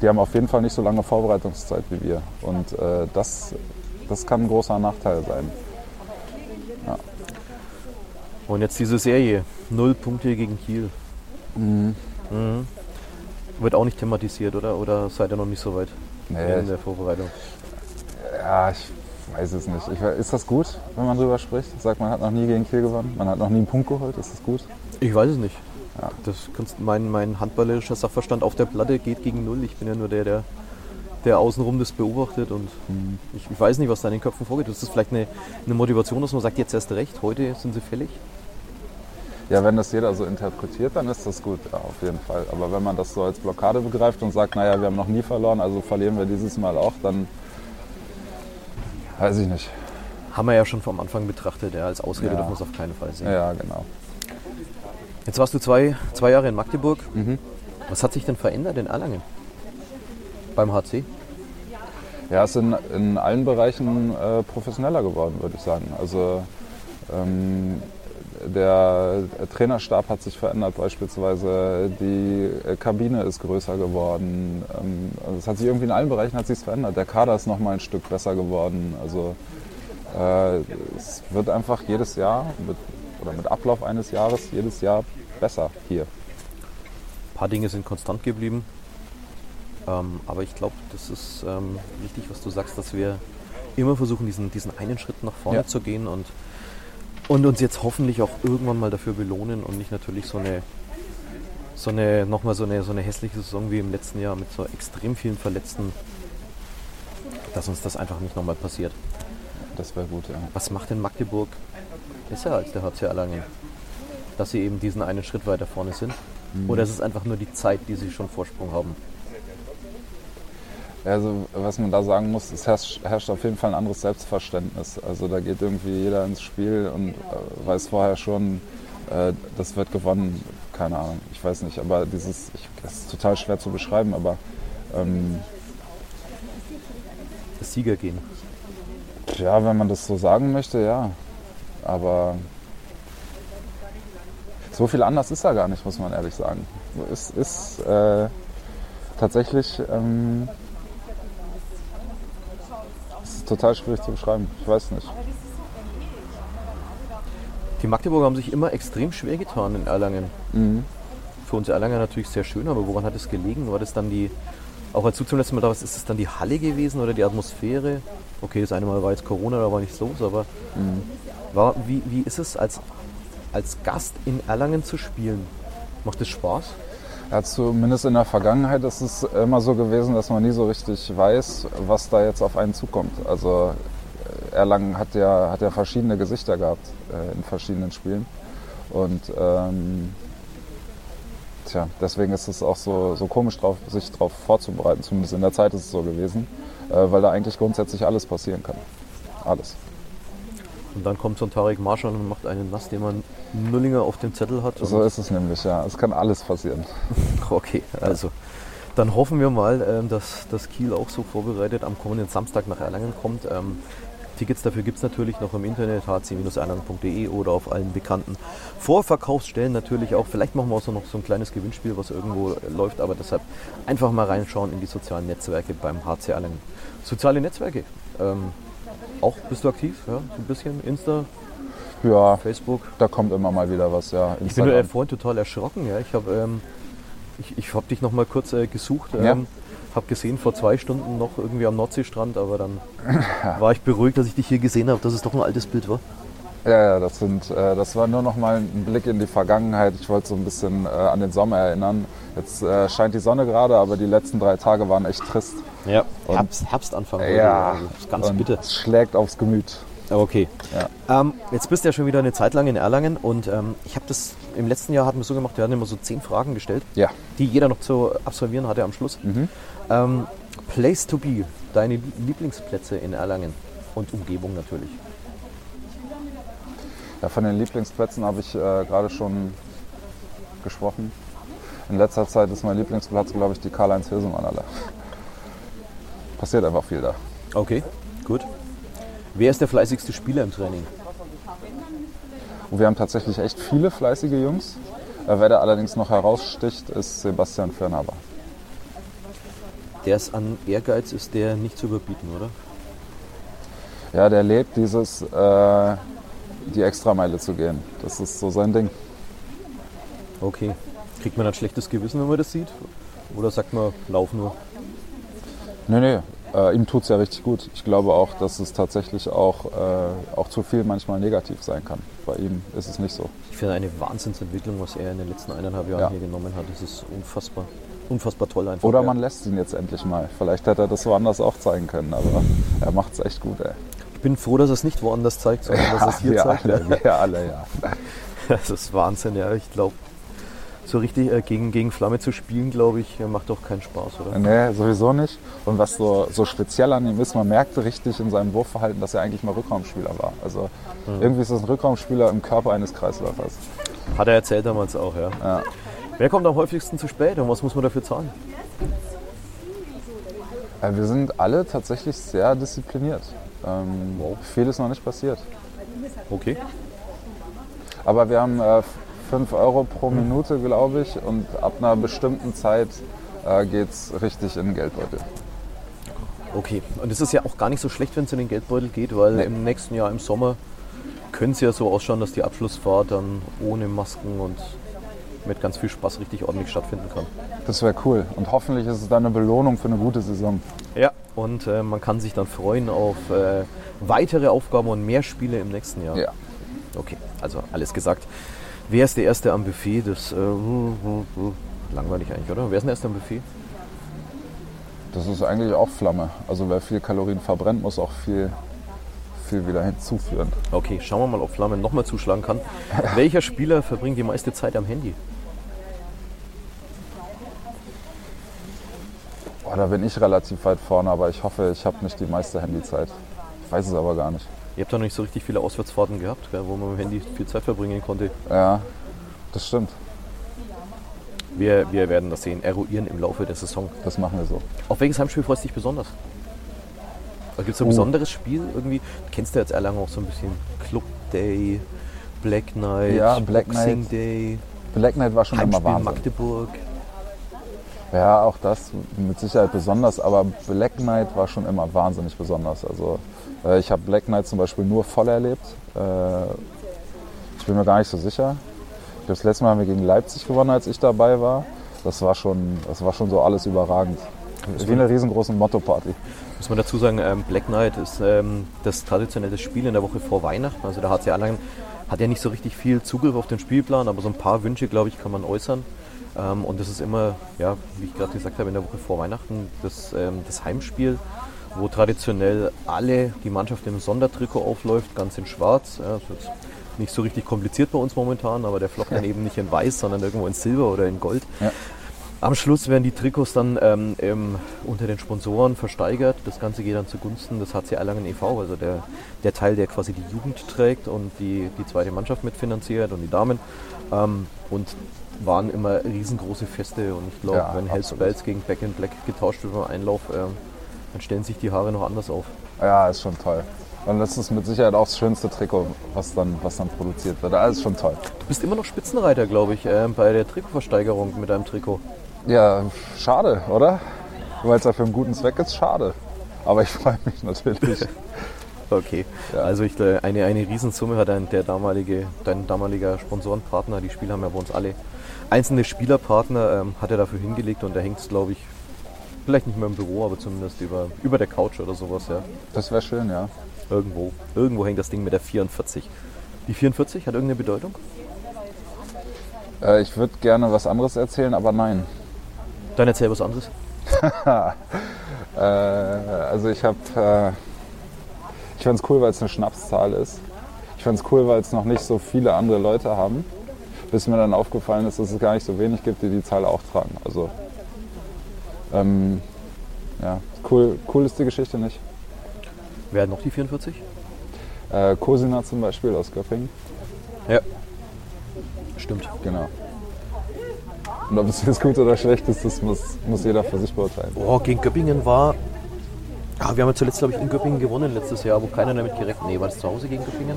die haben auf jeden Fall nicht so lange Vorbereitungszeit wie wir. Und äh, das, das kann ein großer Nachteil sein. Und jetzt diese Serie, null Punkte gegen Kiel. Mhm. Wird auch nicht thematisiert, oder? Oder seid ihr noch nicht so weit Nee, in der Vorbereitung? ja, ich weiß es nicht. Ich, ist das gut, wenn man drüber spricht? Sagt, man hat noch nie gegen Kiel gewonnen, man hat noch nie einen Punkt geholt. Ist das gut? Ich weiß es nicht. Ja. Das mein, mein handballerischer Sachverstand auf der Platte geht gegen null. Ich bin ja nur der, der, der außenrum das beobachtet und ich, ich weiß nicht, was da in den Köpfen vorgeht. Ist das vielleicht eine, eine Motivation, dass man sagt, jetzt erst recht, heute sind sie fällig? Ja, wenn das jeder so interpretiert, dann ist das gut, ja, auf jeden Fall. Aber wenn man das so als Blockade begreift und sagt, naja, wir haben noch nie verloren, also verlieren wir dieses Mal auch, dann weiß ich nicht. Haben wir ja schon vom Anfang betrachtet, ja, als Ausrede Ja. dürfen wir es auf keinen Fall sehen. Ja, genau. Jetzt warst du zwei, zwei Jahre in Magdeburg. Was hat sich denn verändert in Erlangen? Beim HC? Ja, es ist in, in allen Bereichen äh, professioneller geworden, würde ich sagen. Also ähm, der Trainerstab hat sich verändert beispielsweise, die Kabine ist größer geworden. Ähm, also es hat sich irgendwie in allen Bereichen hat sich verändert. Der Kader ist noch mal ein Stück besser geworden. Also äh, es wird einfach jedes Jahr mit, oder mit Ablauf eines Jahres jedes Jahr besser hier. Ein paar Dinge sind konstant geblieben. Ähm, aber ich glaube, das ist ähm, wichtig, was du sagst, dass wir immer versuchen, diesen, diesen einen Schritt nach vorne Ja. zu gehen und, und uns jetzt hoffentlich auch irgendwann mal dafür belohnen und nicht natürlich so eine, so eine nochmal so eine, so eine hässliche Saison wie im letzten Jahr mit so extrem vielen Verletzten, dass uns das einfach nicht nochmal passiert. Das wäre gut, ja. Was macht denn Magdeburg besser als der HC Erlangen? Dass sie eben diesen einen Schritt weiter vorne sind? Oder ist es einfach nur die Zeit, die sie schon Vorsprung haben? Also was man da sagen muss, es herrscht, herrscht auf jeden Fall ein anderes Selbstverständnis. Also da geht irgendwie jeder ins Spiel und äh, weiß vorher schon, äh, das wird gewonnen. Keine Ahnung, ich weiß nicht, aber dieses, ich, das ist total schwer zu beschreiben, aber ähm, Das Sieger gehen. ja, wenn man das so sagen möchte, ja. Aber so viel anders ist da gar nicht, muss man ehrlich sagen. Es ist äh, tatsächlich ähm, ist total schwierig zu beschreiben. Ich weiß nicht. Die Magdeburger haben sich immer extrem schwer getan in Erlangen. Mhm. Für uns Erlanger natürlich sehr schön, aber woran hat es gelegen? War das dann die, auch als du zum letzten Mal da warst, ist es dann die Halle gewesen oder die Atmosphäre? Okay, das eine Mal war jetzt Corona, da war nichts los, aber war, wie, wie ist es als, als Gast in Erlangen zu spielen? Macht es Spaß? Ja, zumindest in der Vergangenheit ist es immer so gewesen, dass man nie so richtig weiß, was da jetzt auf einen zukommt. Also äh, Erlangen hat ja, hat ja verschiedene Gesichter gehabt äh, in verschiedenen Spielen. Und ähm, tja, deswegen ist es auch so, so komisch, drauf, sich darauf vorzubereiten. Zumindest in der Zeit ist es so gewesen, äh, weil da eigentlich grundsätzlich alles passieren kann. Alles. Und dann kommt so ein Tarek Marschall und macht einen nass, den man Nullinger auf dem Zettel hat. So ist es nämlich, ja. Es kann alles passieren. <laughs> Okay, also dann hoffen wir mal, ähm, dass das Kiel auch so vorbereitet am kommenden Samstag nach Erlangen kommt. Ähm, Tickets dafür gibt es natürlich noch im Internet, hc-erlangen.de oder auf allen bekannten Vorverkaufsstellen natürlich auch. Vielleicht machen wir auch so noch so ein kleines Gewinnspiel, was irgendwo läuft, aber deshalb einfach mal reinschauen in die sozialen Netzwerke beim HC Erlangen. Soziale Netzwerke, ähm, auch bist du aktiv, ja, so ein bisschen, Insta, Ja, Facebook. da kommt immer mal wieder was, ja. Ich bin äh, vorhin total erschrocken. Ja. Ich habe ähm, ich, ich hab dich noch mal kurz äh, gesucht. Ähm, Ja. Habe gesehen vor zwei Stunden noch irgendwie am Nordseestrand, aber dann <laughs> war ich beruhigt, dass ich dich hier gesehen habe, dass es doch ein altes Bild war. Ja, ja, das, sind, äh, das war nur noch mal ein Blick in die Vergangenheit. Ich wollte so ein bisschen äh, an den Sommer erinnern. Jetzt äh, scheint die Sonne gerade, aber die letzten drei Tage waren echt trist. Ja. Und- Herbst, Herbstanfang. Ja, also ganz und bitter. es schlägt aufs Gemüt. Okay. Ja. Ähm, jetzt bist du ja schon wieder eine Zeit lang in Erlangen und ähm, ich habe das im letzten Jahr hatten wir so gemacht, wir hatten immer so zehn Fragen gestellt, Ja, die jeder noch zu absolvieren hatte am Schluss. Ähm, Place to be, deine Lieblingsplätze in Erlangen und Umgebung natürlich. Ja von den Lieblingsplätzen habe ich äh, gerade schon gesprochen. In letzter Zeit ist mein Lieblingsplatz, glaube ich, die Karl-Heinz Hilsemann-Halle. Passiert einfach viel da. Okay, gut. Wer ist der fleißigste Spieler im Training? Und wir haben tatsächlich echt viele fleißige Jungs. Äh, wer da allerdings noch heraussticht, ist Sebastian Fürnhaber. Der ist an Ehrgeiz ist der nicht zu überbieten, oder? Ja, der lebt dieses, äh, die Extrameile zu gehen. Das ist so sein Ding. Okay. Kriegt man ein schlechtes Gewissen, wenn man das sieht? Oder sagt man, lauf nur? Nee, nee, äh, ihm tut es ja richtig gut. Ich glaube auch, dass es tatsächlich auch, äh, auch zu viel manchmal negativ sein kann. Bei ihm ist es nicht so. Ich finde eine Wahnsinnsentwicklung, was er in den letzten eineinhalb Jahren Ja. hier genommen hat. Das ist unfassbar. Unfassbar toll einfach. Oder Ja. man lässt ihn jetzt endlich mal. Vielleicht hätte er das woanders auch zeigen können, aber er macht es echt gut, ey. Ich bin froh, dass er es nicht woanders zeigt, sondern dass er es hier wir zeigt. alle, wir alle, ja. Das ist Wahnsinn, ja. Ich glaube, so richtig äh, gegen, gegen Flamme zu spielen, glaube ich, äh, macht doch keinen Spaß, oder? Nee, sowieso nicht. Und was so, so speziell an ihm ist, man merkte richtig in seinem Wurfverhalten, dass er eigentlich mal Rückraumspieler war. Also irgendwie ist das ein Rückraumspieler im Körper eines Kreisläufers. Hat er erzählt damals auch, ja. Ja. Wer kommt am häufigsten zu spät und was muss man dafür zahlen? Äh, Wir sind alle tatsächlich sehr diszipliniert. Ähm, Viel ist noch nicht passiert. Okay. Aber wir haben äh, 5 Euro pro Minute, glaube ich, und ab einer bestimmten Zeit äh, geht es richtig in den Geldbeutel. Okay. Und es ist ja auch gar nicht so schlecht, wenn es in den Geldbeutel geht, weil Nee. im nächsten Jahr im Sommer könnte es ja so ausschauen, dass die Abschlussfahrt dann ohne Masken und mit ganz viel Spaß richtig ordentlich stattfinden kann. Das wäre cool. Und hoffentlich ist es dann eine Belohnung für eine gute Saison. Ja. Und äh, man kann sich dann freuen auf äh, weitere Aufgaben und mehr Spiele im nächsten Jahr. Ja. Okay, also alles gesagt. Wer ist der Erste am Buffet? Das äh, langweilig eigentlich, oder? Wer ist der Erste am Buffet? Das ist eigentlich auch Flamme. Also wer viel Kalorien verbrennt, muss auch viel, viel wieder hinzuführen. Okay, schauen wir mal, ob Flamme nochmal zuschlagen kann. Welcher Spieler verbringt die meiste Zeit am Handy? Boah, da bin ich relativ weit vorne, aber ich hoffe, ich habe nicht die meiste Handyzeit. Ich weiß es aber gar nicht. Ihr habt doch nicht so richtig viele Auswärtsfahrten gehabt, gell, wo man mit dem Handy viel Zeit verbringen konnte. Ja, das stimmt. Wir, wir werden das sehen, eruieren im Laufe der Saison. Das machen wir so. Auf welches Heimspiel freust du dich besonders? Gibt es so ein Oh. besonderes Spiel irgendwie? Du kennst ja jetzt Erlangen auch so ein bisschen Club Day, Black Night, Ja, Black Boxing Night. Day, Black Night war schon immer Heimspiel Wahnsinn. Magdeburg. Ja, auch das mit Sicherheit besonders, aber Black Knight war schon immer wahnsinnig besonders. Also äh, ich habe Black Knight zum Beispiel nur voll erlebt. Äh, Ich bin mir gar nicht so sicher. Ich glaube, das letzte Mal haben wir gegen Leipzig gewonnen, als ich dabei war. Das war schon, das war schon so alles überragend. Wie eine riesengroße Motto-Party. Muss man dazu sagen, ähm, Black Knight ist ähm, das traditionelle Spiel in der Woche vor Weihnachten. Also der HC Erlangen hat ja nicht so richtig viel Zugriff auf den Spielplan, aber so ein paar Wünsche, glaube ich, kann man äußern. Ähm, und das ist immer, ja, wie ich gerade gesagt habe, in der Woche vor Weihnachten das, ähm, das Heimspiel, wo traditionell alle die Mannschaft im Sondertrikot aufläuft, ganz in Schwarz. Ja, das ist nicht so richtig kompliziert bei uns momentan, aber der Flock dann eben nicht in Weiß, sondern irgendwo in Silber oder in Gold. Ja. Am Schluss werden die Trikots dann ähm, ähm, unter den Sponsoren versteigert. Das Ganze geht dann zugunsten des HC Erlangen e.V., also der, der Teil, der quasi die Jugend trägt und die, die zweite Mannschaft mitfinanziert und die Damen. Ähm, und waren immer riesengroße Feste. Und ich glaube, Ja, wenn Hells. Bells gegen Back in Black getauscht wird beim Einlauf, ähm, dann stellen sich die Haare noch anders auf. Ja, ist schon toll. Und das ist mit Sicherheit auch das schönste Trikot, was dann, was dann produziert wird. Alles schon toll. Du bist immer noch Spitzenreiter, glaube ich, ähm, bei der Trikotversteigerung mit deinem Trikot. Ja, schade, oder? Weil es ja für einen guten Zweck ist, schade. Aber ich <laughs> freue mich natürlich. Okay, Ja. also ich, äh, eine, eine Riesensumme hat ein, der damalige, dein damaliger Sponsorenpartner, die Spieler haben ja bei uns alle einzelne Spielerpartner, ähm, hat er dafür hingelegt und da hängt es, glaube ich, vielleicht nicht mehr im Büro, aber zumindest über, über der Couch oder sowas, ja. Das wäre schön, ja. Irgendwo. Irgendwo hängt das Ding mit der 44. Die 44 hat irgendeine Bedeutung? Äh, ich würde gerne was anderes erzählen, aber nein. Dann erzähl was anderes. <laughs> Äh, also ich habe, äh, ich fand es cool, weil es eine Schnapszahl ist. Ich fand es cool, weil es noch nicht so viele andere Leute haben. Bis mir dann aufgefallen ist, dass es gar nicht so wenig gibt, die die Zahl auch tragen. Also ähm, ja, cool, cool ist die Geschichte nicht. Wer hat noch die 44? Äh, Cosina zum Beispiel aus Göppingen, Ja. Stimmt. genau. Und ob es jetzt gut oder schlecht ist, das muss, muss jeder für sich beurteilen. Oh, gegen Göppingen war. Ah, wir haben ja zuletzt, glaube ich, in Göppingen gewonnen letztes Jahr, wo keiner damit gerechnet Nee, war das zu Hause gegen Göppingen?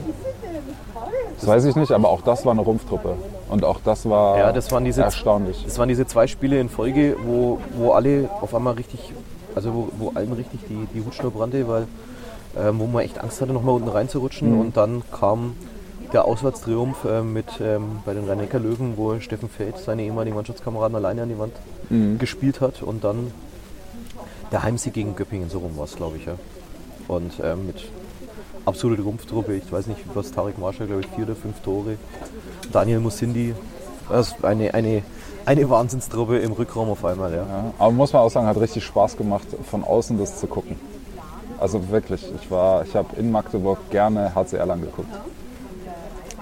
Das weiß ich nicht, aber auch das war eine Rumpftruppe. Und auch das war Ja, das waren diese- erstaunlich. Das waren diese zwei Spiele in Folge, wo, wo alle auf einmal richtig, also wo, wo allen richtig die, die Hutschnur brannte, weil ähm, wo man echt Angst hatte, nochmal unten reinzurutschen. Und dann kam der Auswärtstriumph äh, mit ähm, bei den rhein löwen wo Steffen Feld seine ehemaligen Mannschaftskameraden alleine an die Wand gespielt hat. Und dann der Heimsieg gegen Göppingen, so rum war es, glaube ich. Ja. Und ähm, mit absolute Rumpftruppe, ich weiß nicht, was Tarek Marschall, glaube ich, vier oder fünf Tore. Daniel Musindi, das ist eine, eine, eine Wahnsinnstruppe im Rückraum auf einmal, ja. Ja, aber muss man auch sagen, hat richtig Spaß gemacht, von außen das zu gucken. Also wirklich, ich war, ich habe in Magdeburg gerne HCR lang geguckt.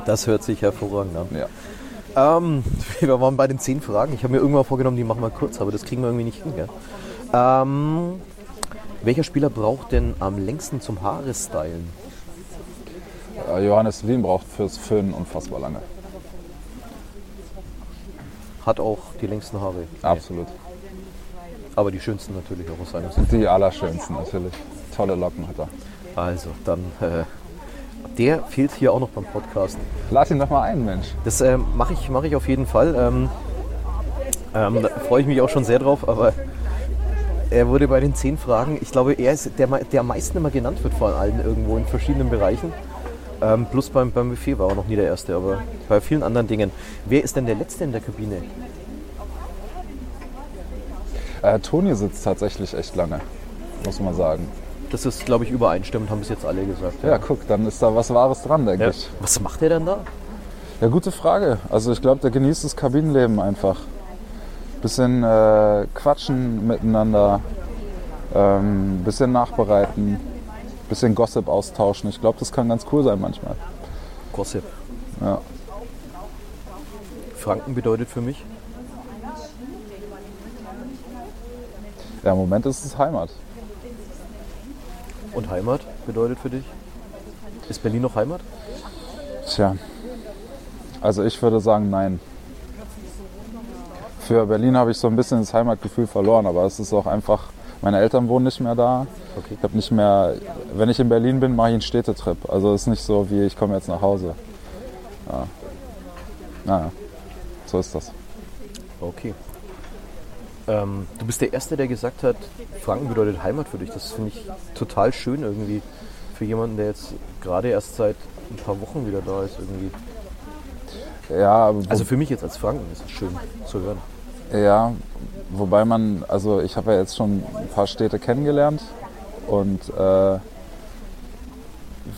Das hört sich hervorragend an. Ja. Ähm, <laughs> wir waren bei den zehn Fragen. Ich habe mir irgendwann vorgenommen, die machen wir kurz, aber das kriegen wir irgendwie nicht hin. Gell? Ähm, welcher Spieler braucht denn am längsten zum Haare stylen? Äh, Johannes Wien braucht fürs Föhnen unfassbar lange. Hat auch die längsten Haare. Absolut. aber die schönsten natürlich auch aus seiner Sicht. Die allerschönsten natürlich. Tolle Locken hat er. Also, dann, äh, der fehlt hier auch noch beim Podcast. Lad ihn doch mal ein, Mensch. Das ähm, mache ich, mach ich auf jeden Fall. Ähm, ähm, da freue ich mich auch schon sehr drauf, aber er wurde bei den zehn Fragen, ich glaube, er ist der, der am meisten immer genannt wird von allen irgendwo in verschiedenen Bereichen. Ähm, plus beim, beim Buffet war er noch nie der Erste, aber bei vielen anderen Dingen. Wer ist denn der Letzte in der Kabine? Äh, Toni sitzt tatsächlich echt lange, muss man sagen. Das ist, glaube ich, übereinstimmend, haben bis jetzt alle gesagt. Ja, guck, dann ist da was Wahres dran, denke ich. Was macht er denn da? Ja, gute Frage. Also ich glaube, der genießt das Kabinenleben einfach. Bisschen äh, quatschen miteinander, ähm, bisschen nachbereiten, bisschen Gossip austauschen. Ich glaube, das kann ganz cool sein manchmal. Gossip. Ja. Franken bedeutet für mich. ja, im Moment ist es Heimat. Und Heimat bedeutet für dich? Ist Berlin noch Heimat? Tja, also ich würde sagen nein. Für Berlin habe ich so ein bisschen das Heimatgefühl verloren, aber es ist auch einfach, meine Eltern wohnen nicht mehr da. Okay. Ich habe nicht mehr, wenn ich in Berlin bin, mache ich einen Städtetrip. Also es ist nicht so wie ich komme jetzt nach Hause. Ja. Naja, so ist das. Okay. Ähm, du bist der Erste, der gesagt hat, Franken bedeutet Heimat für dich. Das finde ich total schön irgendwie. Für jemanden, der jetzt gerade erst seit ein paar Wochen wieder da ist irgendwie. Ja, Also für mich jetzt als Franken ist es schön zu hören. ja, wobei man, also ich habe ja jetzt schon ein paar Städte kennengelernt und äh,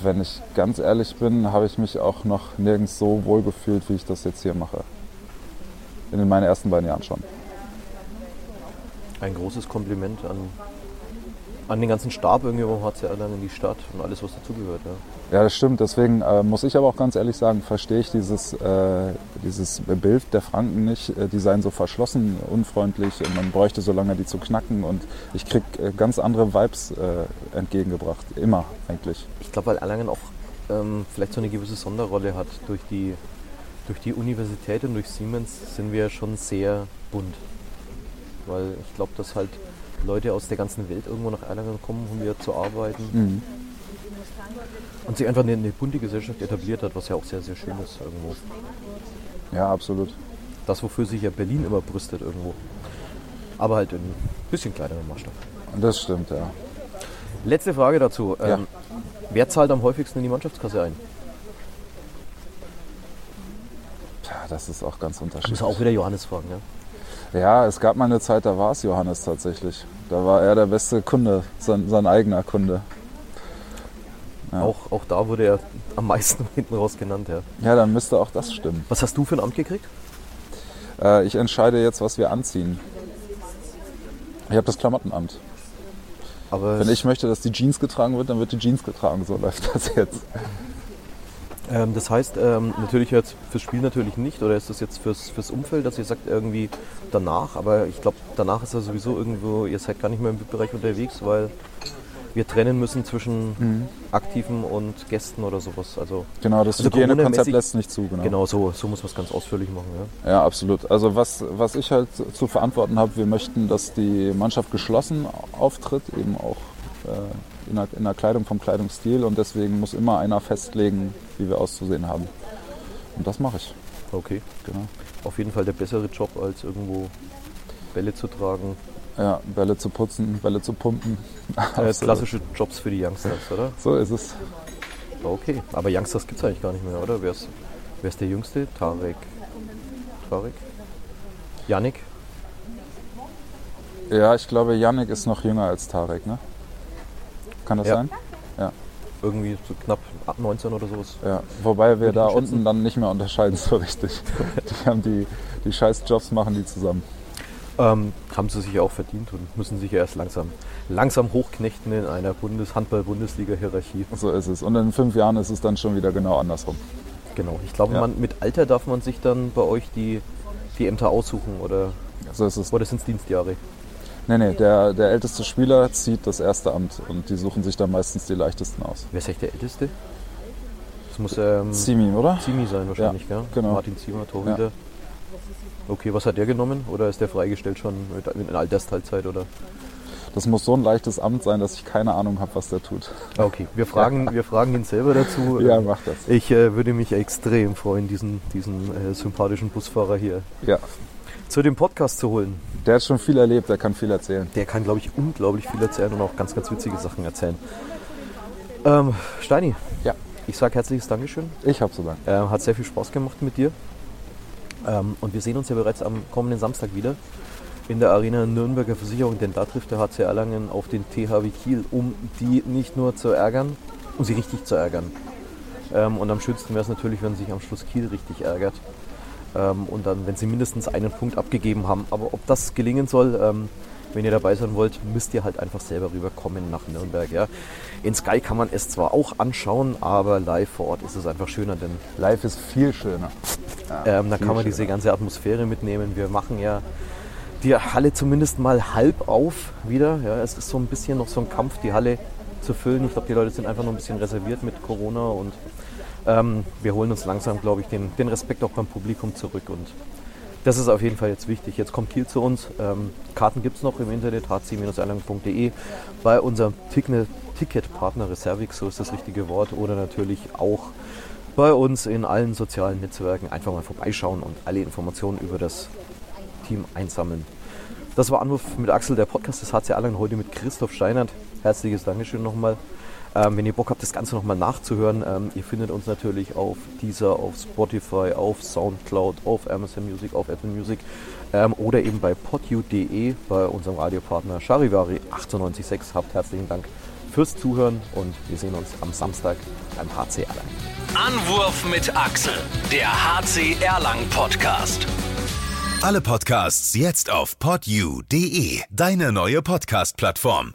wenn ich ganz ehrlich bin, habe ich mich auch noch nirgends so wohl gefühlt, wie ich das jetzt hier mache. In meinen ersten beiden Jahren schon. Ein großes Kompliment an, an den ganzen Stab irgendwie vom HC Erlangen, die Stadt und alles, was dazugehört. Ja. Ja, das stimmt. Deswegen äh, muss ich aber auch ganz ehrlich sagen, verstehe ich dieses, äh, dieses Bild der Franken nicht. Äh, die seien so verschlossen, unfreundlich und man bräuchte so lange die zu knacken. Und ich kriege äh, ganz andere Vibes äh, entgegengebracht. Immer eigentlich. Ich glaube, weil Erlangen auch ähm, vielleicht so eine gewisse Sonderrolle hat. Durch die, durch die Universität und durch Siemens sind wir schon sehr bunt. Weil ich glaube, dass halt Leute aus der ganzen Welt irgendwo nach Erlangen kommen, um hier zu arbeiten. Mhm. Und sich einfach eine, eine bunte Gesellschaft etabliert hat, was ja auch sehr, sehr schön ist irgendwo. Ja, absolut. Das, wofür sich ja Berlin immer brüstet irgendwo. Aber halt in ein bisschen kleinerem Maßstab. Das stimmt, ja. Letzte Frage dazu. Ja. Ähm, wer zahlt am häufigsten in die Mannschaftskasse ein? Das ist auch ganz unterschiedlich. müssen wir auch wieder Johannes fragen, ja? Ja, es gab mal eine Zeit, da war es Johannes tatsächlich. Da war er der beste Kunde, sein, sein eigener Kunde. Ja. Auch, auch da wurde er am meisten <laughs> hinten raus genannt, ja. Ja, dann müsste auch das stimmen. Was hast du für ein Amt gekriegt? Äh, ich entscheide jetzt, was wir anziehen. Ich habe das Klamottenamt. Aber Wenn ich möchte, dass die Jeans getragen wird, dann wird die Jeans getragen. So <laughs> läuft das jetzt. Ähm, das heißt, ähm, natürlich jetzt fürs Spiel natürlich nicht, oder ist das jetzt fürs, fürs Umfeld, dass ihr sagt irgendwie danach, aber ich glaube, danach ist ja sowieso irgendwo, ihr seid gar nicht mehr im Bereich unterwegs, weil wir trennen müssen zwischen Aktiven und Gästen oder sowas. Also Genau, das Also Hygienekonzept lässt nicht zu. Genau. genau so, so muss man es ganz ausführlich machen. Ja. Ja, absolut. Also was, was ich halt zu verantworten habe, wir möchten, dass die Mannschaft geschlossen auftritt, eben auch äh, in, der, in der Kleidung vom Kleidungsstil und deswegen muss immer einer festlegen, wie wir auszusehen haben. Und das mache ich. Okay, Genau. auf jeden Fall der bessere Job, als irgendwo Bälle zu tragen. Ja, Bälle zu putzen, Bälle zu pumpen. Äh, klassische Jobs für die Youngsters, oder? So ist es. Okay, aber Youngsters gibt es eigentlich gar nicht mehr, oder? Wer ist, wer ist der Jüngste? Tarek. Tarek? Yannick? Ja, ich glaube, Yannick ist noch jünger als Tarek, ne? Kann das Ja. sein? Irgendwie so knapp ab 19 oder sowas. Ja. Wobei wir da unten dann nicht mehr unterscheiden <laughs> so richtig. Die haben die, die scheiß Jobs machen die zusammen. Ähm, haben sie sich auch verdient und müssen sich ja erst langsam, langsam hochknechten in einer Bundes Handball-Bundesliga-Hierarchie. So ist es. Und in fünf Jahren ist es dann schon wieder genau andersrum. Genau. Ich glaube, Ja. man, mit Alter darf man sich dann bei euch die, die Ämter aussuchen oder, So ist es. oder sind es Dienstjahre? Nee, nee, der, der älteste Spieler zieht das erste Amt und die suchen sich dann meistens die leichtesten aus. Wer ist echt der Älteste? Das muss ähm, Zimi, oder? Zimi sein wahrscheinlich, Ja, gell? genau. Martin Ziemer, Torhüter. Okay, was hat der genommen? Oder ist der freigestellt schon einer Altersteilzeit? Oder? Das muss so ein leichtes Amt sein, dass ich keine Ahnung habe, was der tut. Ah, Okay, wir fragen, wir fragen ihn selber dazu. <laughs> Ja, mach das. Ich äh, würde mich extrem freuen, diesen, diesen äh, sympathischen Busfahrer hier Ja, zu dem Podcast zu holen. der hat schon viel erlebt, der kann viel erzählen. Der kann, glaube ich, unglaublich viel erzählen und auch ganz, ganz witzige Sachen erzählen. Ähm, Steini, Ja. ich sage herzliches Dankeschön. Ich habe so lange. Äh, hat sehr viel Spaß gemacht mit dir. Ähm, und wir sehen uns ja bereits am kommenden Samstag wieder in der Arena Nürnberger Versicherung, denn da trifft der HC Erlangen auf den THW Kiel, um die nicht nur zu ärgern, um sie richtig zu ärgern. Ähm, und am schönsten wäre es natürlich, wenn sich am Schluss Kiel richtig ärgert. Ähm, und dann, wenn sie mindestens einen Punkt abgegeben haben. Aber ob das gelingen soll, ähm, wenn ihr dabei sein wollt, müsst ihr halt einfach selber rüberkommen nach Nürnberg. Ja. In Sky kann man es zwar auch anschauen, aber live vor Ort ist es einfach schöner, denn Live ist viel schöner. Ja, ähm, da kann man diese schöner. ganze Atmosphäre mitnehmen. Wir machen ja die Halle zumindest mal halb auf wieder. Ja, es ist so ein bisschen noch so ein Kampf, die Halle zu füllen. Ich glaube, die Leute sind einfach noch ein bisschen reserviert mit Corona und ähm, wir holen uns langsam, glaube ich, den, den Respekt auch beim Publikum zurück. Und das ist auf jeden Fall jetzt wichtig. Jetzt kommt Kiel zu uns. Ähm, Karten gibt es noch im Internet, hc-erlangen.de. Bei unserem Ticketpartner Reservix, so ist das richtige Wort. Oder natürlich auch bei uns in allen sozialen Netzwerken einfach mal vorbeischauen und alle Informationen über das Team einsammeln. Das war Anruf mit Axel, der Podcast des HC Erlangen, heute mit Christoph Steinert. Herzliches Dankeschön nochmal. Ähm, wenn ihr Bock habt, das Ganze nochmal nachzuhören, ähm, ihr findet uns natürlich auf dieser, auf Spotify, auf Soundcloud, auf Amazon Music, auf Apple Music ähm, oder eben bei podu.de bei unserem Radiopartner Charivari 986. Habt herzlichen Dank fürs Zuhören und wir sehen uns am Samstag beim HC Erlangen. Anwurf mit Axel, der HC Erlangen Podcast. Alle Podcasts jetzt auf podu.de, deine neue Podcast-Plattform.